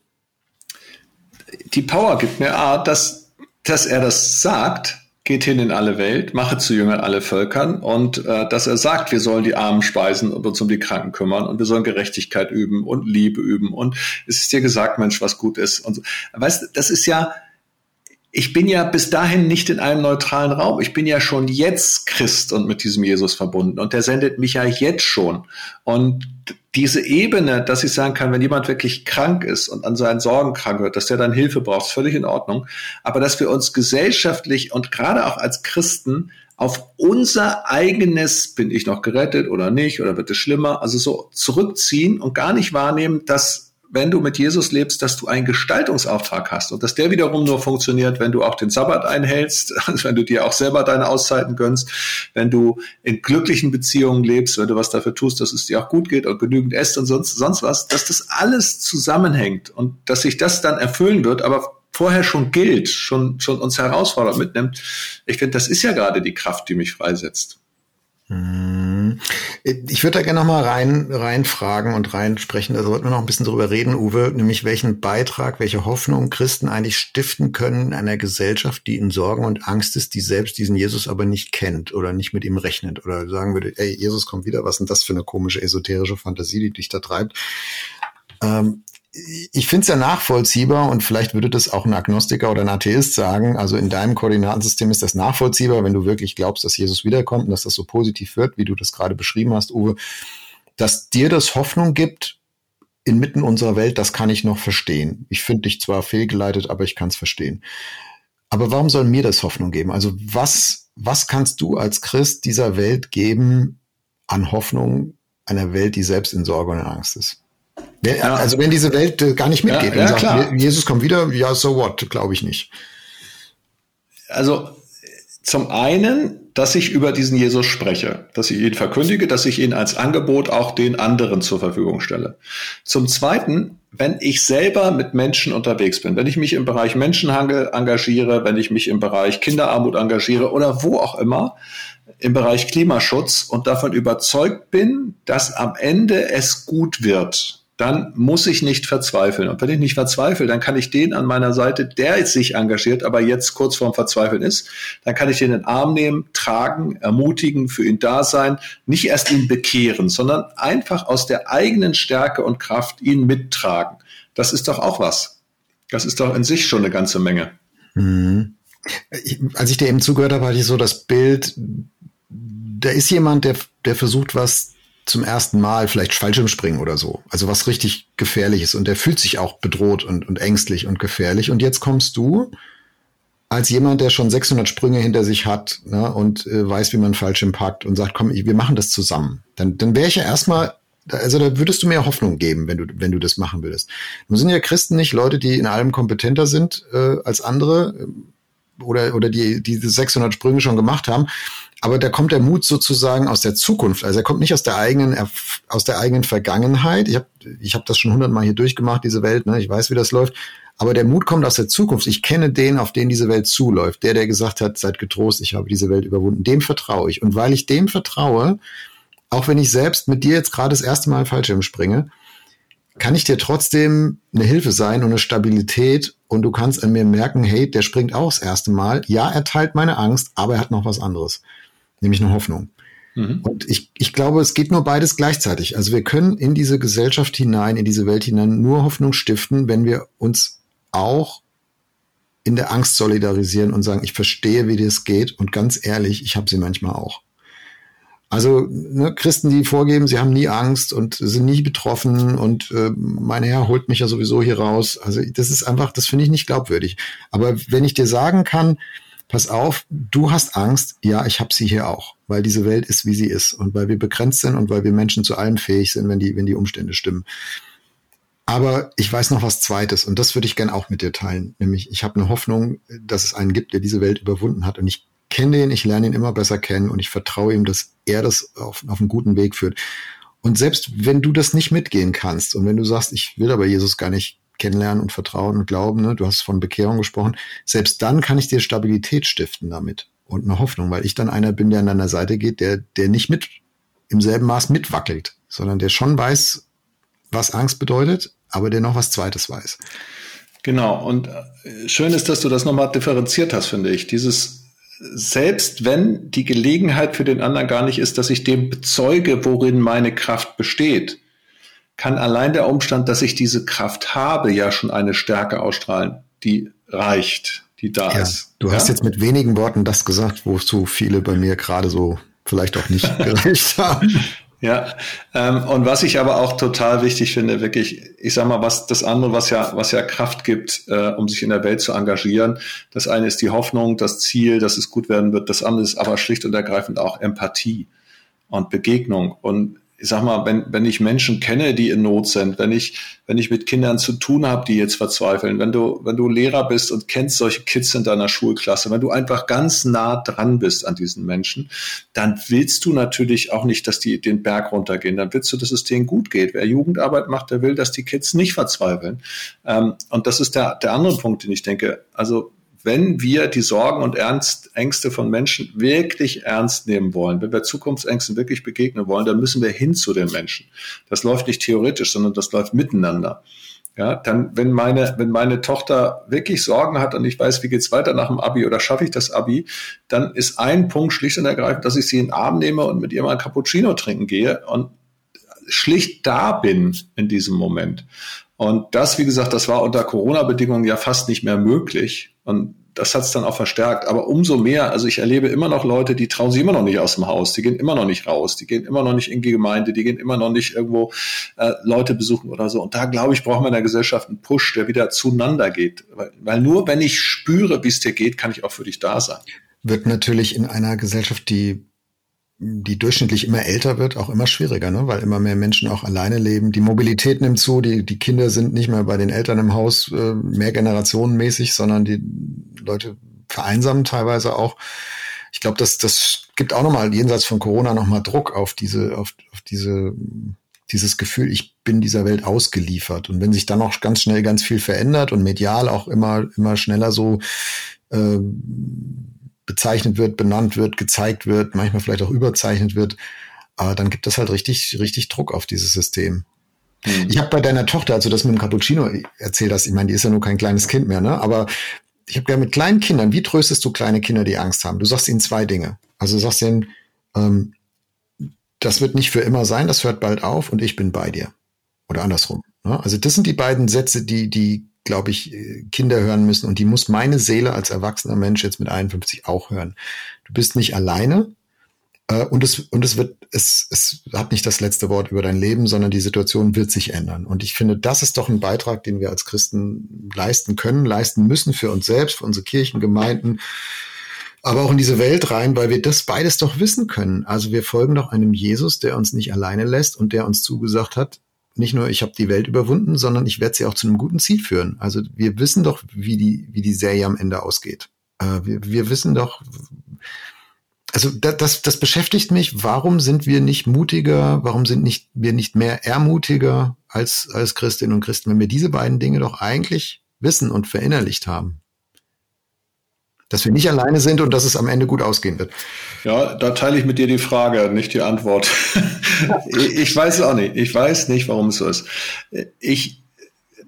Die Power gibt mir A, dass, dass er das sagt, geht hin in alle Welt, mache zu Jüngern alle Völkern und äh, dass er sagt, wir sollen die Armen speisen und uns um die Kranken kümmern und wir sollen Gerechtigkeit üben und Liebe üben und es ist dir gesagt, Mensch, was gut ist und so. Weißt, das ist ja, ich bin ja bis dahin nicht in einem neutralen Raum. Ich bin ja schon jetzt Christ und mit diesem Jesus verbunden und der sendet mich ja jetzt schon. Und diese Ebene, dass ich sagen kann, wenn jemand wirklich krank ist und an seinen Sorgen krank wird, dass der dann Hilfe braucht, ist völlig in Ordnung. Aber dass wir uns gesellschaftlich und gerade auch als Christen auf unser eigenes, bin ich noch gerettet oder nicht, oder wird es schlimmer, also so zurückziehen und gar nicht wahrnehmen, dass wenn du mit Jesus lebst, dass du einen Gestaltungsauftrag hast und dass der wiederum nur funktioniert, wenn du auch den Sabbat einhältst, also wenn du dir auch selber deine Auszeiten gönnst, wenn du in glücklichen Beziehungen lebst, wenn du was dafür tust, dass es dir auch gut geht und genügend esst und sonst, sonst was, dass das alles zusammenhängt und dass sich das dann erfüllen wird, aber vorher schon gilt, schon, schon uns herausfordert, mitnimmt. Ich finde, das ist ja gerade die Kraft, die mich freisetzt. Mhm. Ich würde da gerne noch mal rein, reinfragen und reinsprechen. Da sollten wir noch ein bisschen drüber reden, Uwe, nämlich welchen Beitrag, welche Hoffnung Christen eigentlich stiften können in einer Gesellschaft, die in Sorgen und Angst ist, die selbst diesen Jesus aber nicht kennt oder nicht mit ihm rechnet oder sagen würde, ey, Jesus kommt wieder, was denn das für eine komische esoterische Fantasie, die dich da treibt? Ähm, ich finde es ja nachvollziehbar und vielleicht würde das auch ein Agnostiker oder ein Atheist sagen. Also in deinem Koordinatensystem ist das nachvollziehbar, wenn du wirklich glaubst, dass Jesus wiederkommt und dass das so positiv wird, wie du das gerade beschrieben hast, Uwe, dass dir das Hoffnung gibt inmitten unserer Welt, das kann ich noch verstehen. Ich finde dich zwar fehlgeleitet, aber ich kann es verstehen. Aber warum soll mir das Hoffnung geben? Also was, was kannst du als Christ dieser Welt geben an Hoffnung einer Welt, die selbst in Sorge und in Angst ist? Ja. Also wenn diese Welt äh, gar nicht mitgeht ja, ja, und sagt, klar. Jesus kommt wieder, ja, so what, glaube ich nicht. Also zum einen, dass ich über diesen Jesus spreche, dass ich ihn verkündige, dass ich ihn als Angebot auch den anderen zur Verfügung stelle. Zum zweiten, wenn ich selber mit Menschen unterwegs bin, wenn ich mich im Bereich Menschenhandel engagiere, wenn ich mich im Bereich Kinderarmut engagiere oder wo auch immer, im Bereich Klimaschutz und davon überzeugt bin, dass am Ende es gut wird, dann muss ich nicht verzweifeln. Und wenn ich nicht verzweifle, dann kann ich den an meiner Seite, der sich engagiert, aber jetzt kurz vorm Verzweifeln ist, dann kann ich den in den Arm nehmen, tragen, ermutigen, für ihn da sein, nicht erst ihn bekehren, sondern einfach aus der eigenen Stärke und Kraft ihn mittragen. Das ist doch auch was. Das ist doch in sich schon eine ganze Menge. Mhm. Als ich dir eben zugehört habe, hatte ich so das Bild, da ist jemand, der, der versucht, was zum ersten Mal vielleicht Fallschirmspringen oder so. Also was richtig gefährlich ist. Und der fühlt sich auch bedroht und, und ängstlich und gefährlich. Und jetzt kommst du als jemand, der schon 600 Sprünge hinter sich hat ne, und äh, weiß, wie man Fallschirm packt und sagt, komm, wir machen das zusammen. Dann, dann wäre ich ja erstmal, also da würdest du mir Hoffnung geben, wenn du, wenn du das machen würdest. Nun sind ja Christen nicht Leute, die in allem kompetenter sind äh, als andere äh, oder, oder die, die 600 Sprünge schon gemacht haben. Aber da kommt der Mut sozusagen aus der Zukunft. Also er kommt nicht aus der eigenen, aus der eigenen Vergangenheit. Ich habe ich hab das schon hundertmal hier durchgemacht, diese Welt. Ne? Ich weiß, wie das läuft. Aber der Mut kommt aus der Zukunft. Ich kenne den, auf den diese Welt zuläuft. Der, der gesagt hat, seid getrost, ich habe diese Welt überwunden. Dem vertraue ich. Und weil ich dem vertraue, auch wenn ich selbst mit dir jetzt gerade das erste Mal Fallschirm springe, kann ich dir trotzdem eine Hilfe sein und eine Stabilität und du kannst an mir merken, hey, der springt auch das erste Mal. Ja, er teilt meine Angst, aber er hat noch was anderes nämlich eine Hoffnung. Mhm. Und ich, ich glaube, es geht nur beides gleichzeitig. Also wir können in diese Gesellschaft hinein, in diese Welt hinein nur Hoffnung stiften, wenn wir uns auch in der Angst solidarisieren und sagen, ich verstehe, wie das geht und ganz ehrlich, ich habe sie manchmal auch. Also ne, Christen, die vorgeben, sie haben nie Angst und sind nie betroffen und äh, mein Herr holt mich ja sowieso hier raus. Also das ist einfach, das finde ich nicht glaubwürdig. Aber wenn ich dir sagen kann, pass auf, du hast Angst, ja, ich habe sie hier auch, weil diese Welt ist, wie sie ist und weil wir begrenzt sind und weil wir Menschen zu allem fähig sind, wenn die, wenn die Umstände stimmen. Aber ich weiß noch was Zweites und das würde ich gern auch mit dir teilen. Nämlich, ich habe eine Hoffnung, dass es einen gibt, der diese Welt überwunden hat und ich kenne ihn, ich lerne ihn immer besser kennen und ich vertraue ihm, dass er das auf, auf einen guten Weg führt. Und selbst wenn du das nicht mitgehen kannst und wenn du sagst, ich will aber Jesus gar nicht kennenlernen und vertrauen und glauben. Ne? Du hast von Bekehrung gesprochen. Selbst dann kann ich dir Stabilität stiften damit und eine Hoffnung, weil ich dann einer bin, der an deiner Seite geht, der, der nicht mit im selben Maß mitwackelt, sondern der schon weiß, was Angst bedeutet, aber der noch was Zweites weiß. Genau. Und äh, schön ist, dass du das nochmal differenziert hast, finde ich. Dieses selbst wenn die Gelegenheit für den anderen gar nicht ist, dass ich dem bezeuge, worin meine Kraft besteht, kann allein der Umstand, dass ich diese Kraft habe, ja schon eine Stärke ausstrahlen, die reicht, die da ja, ist. Du hast jetzt mit wenigen Worten das gesagt, wozu viele bei mir gerade so vielleicht auch nicht gerecht haben. Ja, ähm, und was ich aber auch total wichtig finde, wirklich, ich sag mal, was das andere, was ja, was ja Kraft gibt, äh, um sich in der Welt zu engagieren. Das eine ist die Hoffnung, das Ziel, dass es gut werden wird. Das andere ist aber schlicht und ergreifend auch Empathie und Begegnung. Und ich sag mal, wenn, wenn ich Menschen kenne, die in Not sind, wenn ich, wenn ich mit Kindern zu tun habe, die jetzt verzweifeln, wenn du, wenn du Lehrer bist und kennst solche Kids in deiner Schulklasse, wenn du einfach ganz nah dran bist an diesen Menschen, dann willst du natürlich auch nicht, dass die den Berg runtergehen. Dann willst du, dass es denen gut geht. Wer Jugendarbeit macht, der will, dass die Kids nicht verzweifeln. Ähm, und das ist der, der andere Punkt, den ich denke. Also wenn wir die Sorgen und Ernst, Ängste von Menschen wirklich ernst nehmen wollen, wenn wir Zukunftsängsten wirklich begegnen wollen, dann müssen wir hin zu den Menschen. Das läuft nicht theoretisch, sondern das läuft miteinander. Ja, dann, wenn meine, wenn meine Tochter wirklich Sorgen hat und ich weiß, wie geht's weiter nach dem Abi oder schaffe ich das Abi, dann ist ein Punkt schlicht und ergreifend, dass ich sie in den Arm nehme und mit ihr mal ein Cappuccino trinken gehe und schlicht da bin in diesem Moment. Und das, wie gesagt, das war unter Corona-Bedingungen ja fast nicht mehr möglich. Und das hat es dann auch verstärkt. Aber umso mehr, also ich erlebe immer noch Leute, die trauen sich immer noch nicht aus dem Haus, die gehen immer noch nicht raus, die gehen immer noch nicht in die Gemeinde, die gehen immer noch nicht irgendwo äh, Leute besuchen oder so. Und da, glaube ich, braucht man in der Gesellschaft einen Push, der wieder zueinander geht. Weil, weil nur wenn ich spüre, wie es dir geht, kann ich auch für dich da sein. Wird natürlich in einer Gesellschaft, die die durchschnittlich immer älter wird, auch immer schwieriger, ne? weil immer mehr Menschen auch alleine leben. Die Mobilität nimmt zu, die, die Kinder sind nicht mehr bei den Eltern im Haus äh, mehr generationenmäßig, sondern die Leute vereinsamen teilweise auch. Ich glaube, das, das gibt auch nochmal jenseits von Corona nochmal Druck auf diese, auf, auf diese, dieses Gefühl, ich bin dieser Welt ausgeliefert. Und wenn sich dann auch ganz schnell ganz viel verändert und medial auch immer, immer schneller so äh, bezeichnet wird, benannt wird, gezeigt wird, manchmal vielleicht auch überzeichnet wird, äh, dann gibt es halt richtig, richtig Druck auf dieses System. Mhm. Ich habe bei deiner Tochter, also das mit dem Cappuccino erzählt hast, ich meine, die ist ja nur kein kleines Kind mehr, ne? Aber ich habe gerne mit kleinen Kindern, wie tröstest du kleine Kinder, die Angst haben? Du sagst ihnen zwei Dinge. Also du sagst ihnen, ähm, das wird nicht für immer sein, das hört bald auf und ich bin bei dir. Oder andersrum. Ne? Also das sind die beiden Sätze, die, die, glaube ich, Kinder hören müssen und die muss meine Seele als erwachsener Mensch jetzt mit 51 auch hören. Du bist nicht alleine, äh, und es, und es wird, es, es hat nicht das letzte Wort über dein Leben, sondern die Situation wird sich ändern. Und ich finde, das ist doch ein Beitrag, den wir als Christen leisten können, leisten müssen für uns selbst, für unsere Kirchen, Gemeinden, aber auch in diese Welt rein, weil wir das beides doch wissen können. Also wir folgen doch einem Jesus, der uns nicht alleine lässt und der uns zugesagt hat, nicht nur ich habe die Welt überwunden, sondern ich werde sie auch zu einem guten Ziel führen. Also wir wissen doch, wie die, wie die Serie am Ende ausgeht. Äh, wir, wir wissen doch, also das, das, das beschäftigt mich. Warum sind wir nicht mutiger? Warum sind nicht, wir nicht mehr ermutiger als, als Christinnen und Christen, wenn wir diese beiden Dinge doch eigentlich wissen und verinnerlicht haben? Dass wir nicht alleine sind und dass es am Ende gut ausgehen wird. Ja, da teile ich mit dir die Frage, nicht die Antwort. ich weiß es auch nicht. Ich weiß nicht, warum es so ist. Ich,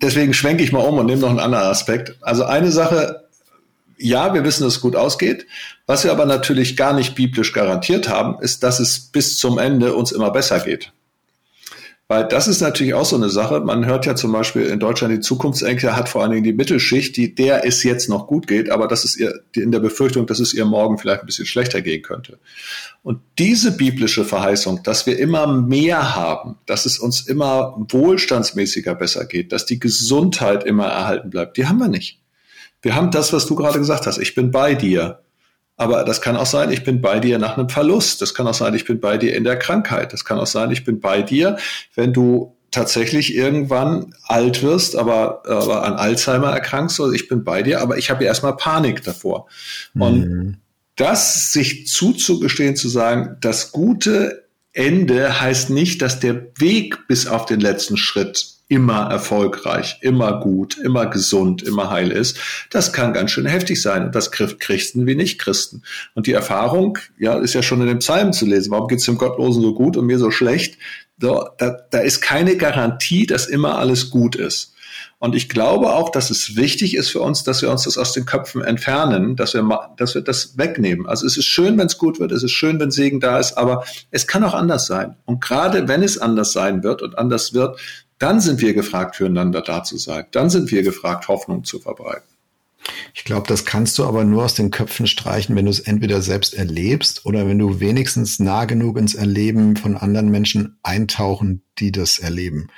deswegen schwenke ich mal um und nehme noch einen anderen Aspekt. Also eine Sache, ja, wir wissen, dass es gut ausgeht. Was wir aber natürlich gar nicht biblisch garantiert haben, ist, dass es bis zum Ende uns immer besser geht. Weil das ist natürlich auch so eine Sache. Man hört ja zum Beispiel in Deutschland, die Zukunftsenkel hat vor allen Dingen die Mittelschicht, die der es jetzt noch gut geht, aber das ist ihr in der Befürchtung, dass es ihr morgen vielleicht ein bisschen schlechter gehen könnte. Und diese biblische Verheißung, dass wir immer mehr haben, dass es uns immer wohlstandsmäßiger besser geht, dass die Gesundheit immer erhalten bleibt, die haben wir nicht. Wir haben das, was du gerade gesagt hast. Ich bin bei dir. Aber das kann auch sein, ich bin bei dir nach einem Verlust. Das kann auch sein, ich bin bei dir in der Krankheit. Das kann auch sein, ich bin bei dir, wenn du tatsächlich irgendwann alt wirst, aber, aber an Alzheimer erkrankst. Also ich bin bei dir, aber ich habe ja erstmal Panik davor. Und mhm. das sich zuzugestehen, zu sagen, das gute Ende heißt nicht, dass der Weg bis auf den letzten Schritt immer erfolgreich, immer gut, immer gesund, immer heil ist, das kann ganz schön heftig sein. Und das kriegt Christen wie nicht Christen. Und die Erfahrung, ja, ist ja schon in den Psalmen zu lesen. Warum geht es dem Gottlosen so gut und mir so schlecht? So, da, da ist keine Garantie, dass immer alles gut ist. Und ich glaube auch, dass es wichtig ist für uns, dass wir uns das aus den Köpfen entfernen, dass wir, dass wir das wegnehmen. Also es ist schön, wenn es gut wird, es ist schön, wenn Segen da ist, aber es kann auch anders sein. Und gerade wenn es anders sein wird und anders wird, dann sind wir gefragt, füreinander da zu sein. Dann sind wir gefragt, Hoffnung zu verbreiten. Ich glaube, das kannst du aber nur aus den Köpfen streichen, wenn du es entweder selbst erlebst oder wenn du wenigstens nah genug ins Erleben von anderen Menschen eintauchen, die das erleben.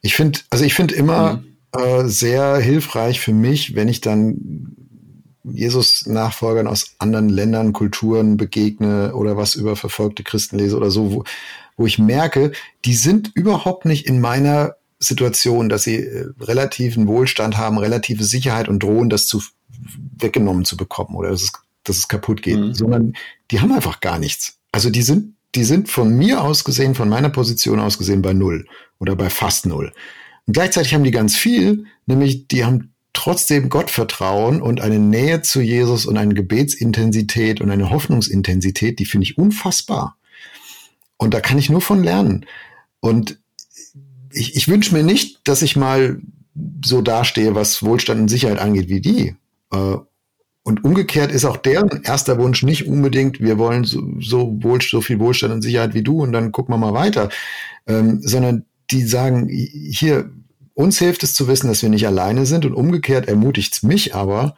Ich finde, also ich finde immer mhm. äh, sehr hilfreich für mich, wenn ich dann Jesus-Nachfolgern aus anderen Ländern, Kulturen begegne oder was über verfolgte Christen lese oder so, wo, wo ich merke, die sind überhaupt nicht in meiner Situation, dass sie äh, relativen Wohlstand haben, relative Sicherheit und drohen, das zu weggenommen zu bekommen oder dass es, dass es kaputt geht, mhm. sondern die haben einfach gar nichts. Also die sind, die sind von mir aus gesehen, von meiner Position aus gesehen bei null oder bei fast null. Und gleichzeitig haben die ganz viel, nämlich die haben trotzdem Gottvertrauen und eine Nähe zu Jesus und eine Gebetsintensität und eine Hoffnungsintensität, die finde ich unfassbar. Und da kann ich nur von lernen. Und ich, ich wünsche mir nicht, dass ich mal so dastehe, was Wohlstand und Sicherheit angeht, wie die. Äh, und umgekehrt ist auch deren erster Wunsch nicht unbedingt, wir wollen so, so, wohl, so viel Wohlstand und Sicherheit wie du und dann gucken wir mal weiter, ähm, sondern die sagen, hier, uns hilft es zu wissen, dass wir nicht alleine sind und umgekehrt ermutigt es mich aber,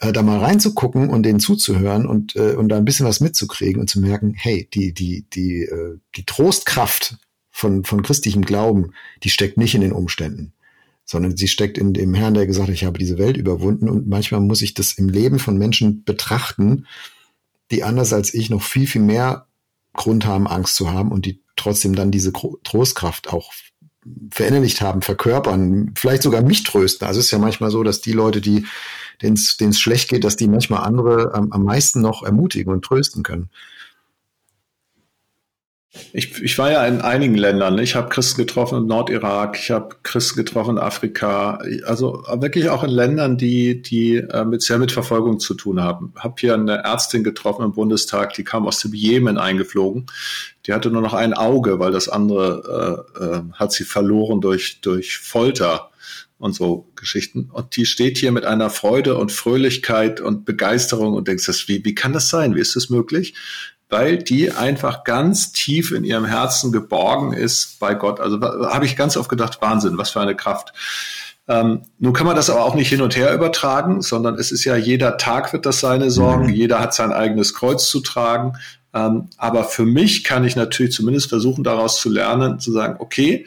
äh, da mal reinzugucken und denen zuzuhören und, äh, und da ein bisschen was mitzukriegen und zu merken, hey, die, die, die, äh, die Trostkraft von, von christlichem Glauben, die steckt nicht in den Umständen, sondern sie steckt in dem Herrn, der gesagt hat, ich habe diese Welt überwunden und manchmal muss ich das im Leben von Menschen betrachten, die anders als ich noch viel, viel mehr Grund haben, Angst zu haben und die trotzdem dann diese Trostkraft auch verinnerlicht haben, verkörpern, vielleicht sogar mich trösten. Also es ist ja manchmal so, dass die Leute, die denen es schlecht geht, dass die manchmal andere am, am meisten noch ermutigen und trösten können. Ich, ich war ja in einigen Ländern. Ich habe Christen getroffen in Nordirak, ich habe Christen getroffen in Afrika, also wirklich auch in Ländern, die, die äh, mit sehr mit Verfolgung zu tun haben. Habe hier eine Ärztin getroffen im Bundestag, die kam aus dem Jemen eingeflogen. Die hatte nur noch ein Auge, weil das andere äh, äh, hat sie verloren durch, durch Folter und so Geschichten. Und die steht hier mit einer Freude und Fröhlichkeit und Begeisterung und denkst, das, wie, wie kann das sein? Wie ist das möglich? weil die einfach ganz tief in ihrem Herzen geborgen ist bei Gott. Also habe ich ganz oft gedacht, Wahnsinn, was für eine Kraft. Ähm, nun kann man das aber auch nicht hin und her übertragen, sondern es ist ja jeder Tag wird das seine Sorgen, mhm. jeder hat sein eigenes Kreuz zu tragen. Ähm, aber für mich kann ich natürlich zumindest versuchen, daraus zu lernen, zu sagen, okay,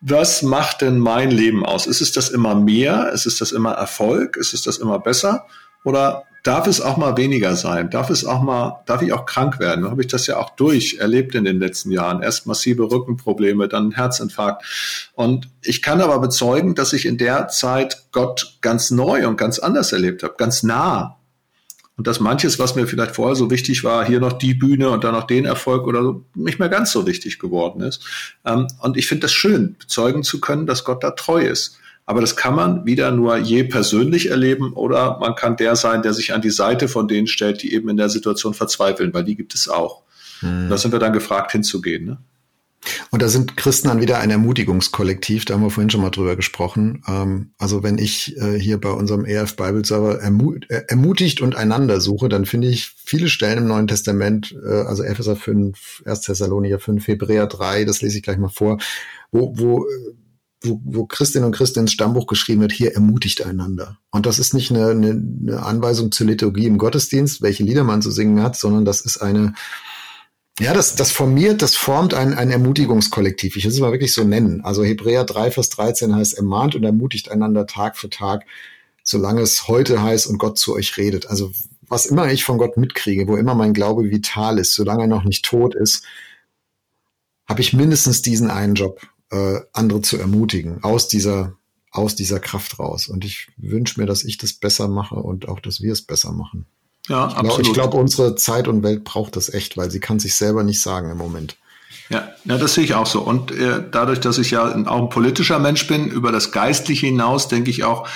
was macht denn mein Leben aus? Ist es das immer mehr? Ist es das immer Erfolg? Ist es das immer besser? Oder darf es auch mal weniger sein? Darf es auch mal, darf ich auch krank werden? Da habe ich das ja auch durch erlebt in den letzten Jahren. Erst massive Rückenprobleme, dann Herzinfarkt. Und ich kann aber bezeugen, dass ich in der Zeit Gott ganz neu und ganz anders erlebt habe, ganz nah. Und dass manches, was mir vielleicht vorher so wichtig war, hier noch die Bühne und dann noch den Erfolg oder so, nicht mehr ganz so wichtig geworden ist. Ähm, und ich finde das schön, bezeugen zu können, dass Gott da treu ist. Aber das kann man wieder nur je persönlich erleben oder man kann der sein, der sich an die Seite von denen stellt, die eben in der Situation verzweifeln, weil die gibt es auch. Hm. Da sind wir dann gefragt, hinzugehen. Ne? Und da sind Christen dann wieder ein Ermutigungskollektiv, da haben wir vorhin schon mal drüber gesprochen. Ähm, also wenn ich äh, hier bei unserem EF Bible Server äh, ermutigt und einander suche, dann finde ich viele Stellen im Neuen Testament, äh, also Epheser 5, 1 Thessalonicher 5, Hebräer 3, das lese ich gleich mal vor, wo, wo wo, wo Christin und Christin ins Stammbuch geschrieben wird, hier ermutigt einander. Und das ist nicht eine, eine, eine Anweisung zur Liturgie im Gottesdienst, welche Lieder man zu singen hat, sondern das ist eine, ja, das, das formiert, das formt ein, ein Ermutigungskollektiv. Ich will es mal wirklich so nennen. Also Hebräer 3, Vers 13 heißt, ermahnt und ermutigt einander Tag für Tag, solange es heute heißt und Gott zu euch redet. Also was immer ich von Gott mitkriege, wo immer mein Glaube vital ist, solange er noch nicht tot ist, habe ich mindestens diesen einen Job äh, andere zu ermutigen, aus dieser, aus dieser Kraft raus. Und ich wünsche mir, dass ich das besser mache und auch, dass wir es besser machen. Ja, ich absolut. ich glaube, unsere Zeit und Welt braucht das echt, weil sie kann sich selber nicht sagen im Moment. Ja, ja, das sehe ich auch so. Und äh, dadurch, dass ich ja auch ein politischer Mensch bin, über das Geistliche hinaus, denke ich auch,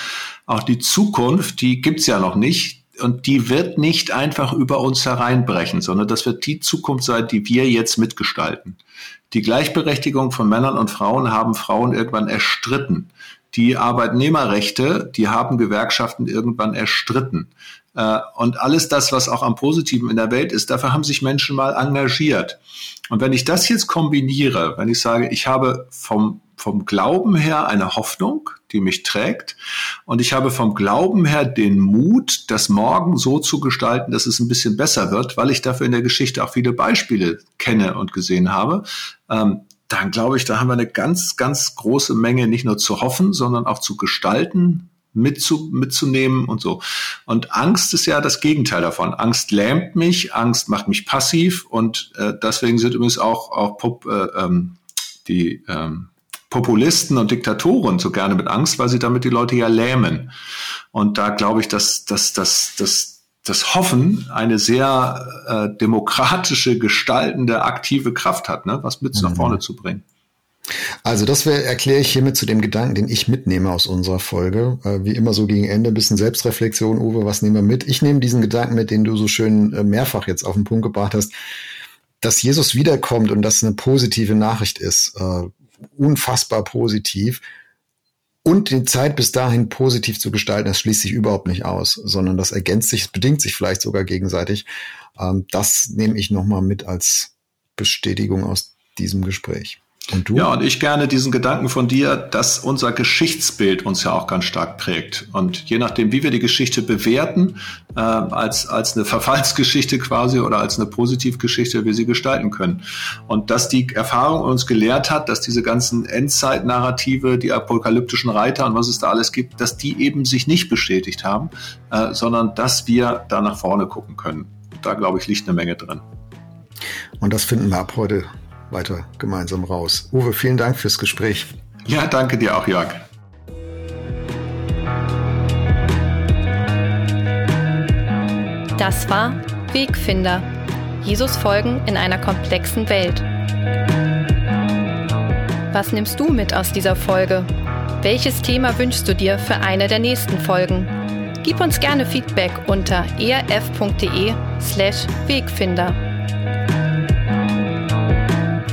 auch die Zukunft, die gibt's ja noch nicht. Und die wird nicht einfach über uns hereinbrechen, sondern das wird die Zukunft sein, die wir jetzt mitgestalten. Die Gleichberechtigung von Männern und Frauen haben Frauen irgendwann erstritten. Die Arbeitnehmerrechte, die haben Gewerkschaften irgendwann erstritten. Äh, und alles das, was auch am Positiven in der Welt ist, dafür haben sich Menschen mal engagiert. Und wenn ich das jetzt kombiniere, wenn ich sage, ich habe vom, vom Glauben her eine Hoffnung, die mich trägt, und ich habe vom Glauben her den Mut, das morgen so zu gestalten, dass es ein bisschen besser wird, weil ich dafür in der Geschichte auch viele Beispiele kenne und gesehen habe, ähm, dann glaube ich, da haben wir eine ganz, ganz große Menge nicht nur zu hoffen, sondern auch zu gestalten, mitzu, mitzunehmen und so. Und Angst ist ja das Gegenteil davon. Angst lähmt mich, Angst macht mich passiv und äh, deswegen sind übrigens auch, auch Pop, äh, ähm, die ähm, Populisten und Diktatoren so gerne mit Angst, weil sie damit die Leute ja lähmen. Und da glaube ich, dass, dass, dass, dass das Hoffen eine sehr äh, demokratische, gestaltende, aktive Kraft hat, ne? was mit mhm. nach vorne zu bringen. Also das erkläre ich hiermit zu dem Gedanken, den ich mitnehme aus unserer Folge. Äh, wie immer so gegen Ende, ein bisschen Selbstreflexion, Uwe, was nehmen wir mit? Ich nehme diesen Gedanken mit, den du so schön äh, mehrfach jetzt auf den Punkt gebracht hast, dass Jesus wiederkommt und das eine positive Nachricht ist, äh, unfassbar positiv. Und die Zeit bis dahin positiv zu gestalten, das schließt sich überhaupt nicht aus, sondern das ergänzt sich, bedingt sich vielleicht sogar gegenseitig. Ähm, das nehme ich nochmal mit als Bestätigung aus diesem Gespräch. Und? Ja, und ich gerne diesen Gedanken von dir, dass unser Geschichtsbild uns ja auch ganz stark prägt. Und je nachdem, wie wir die Geschichte bewerten, äh, als, als eine Verfallsgeschichte quasi oder als eine Positivgeschichte, wir sie gestalten können. Und dass die Erfahrung uns gelehrt hat, dass diese ganzen Endzeitnarrative, die apokalyptischen Reiter und was es da alles gibt, dass die eben sich nicht bestätigt haben, äh, sondern dass wir da nach vorne gucken können. Da, glaube ich, liegt eine Menge drin. Und das finden wir ab heute weiter gemeinsam raus. Uwe, vielen Dank fürs Gespräch. Ja, danke dir auch, Jörg. Das war Wegfinder. Jesus folgen in einer komplexen Welt Was nimmst du mit aus dieser Folge? Welches Thema wünschst du dir für eine der nächsten Folgen? Gib uns gerne Feedback unter erf.de/slash Wegfinder.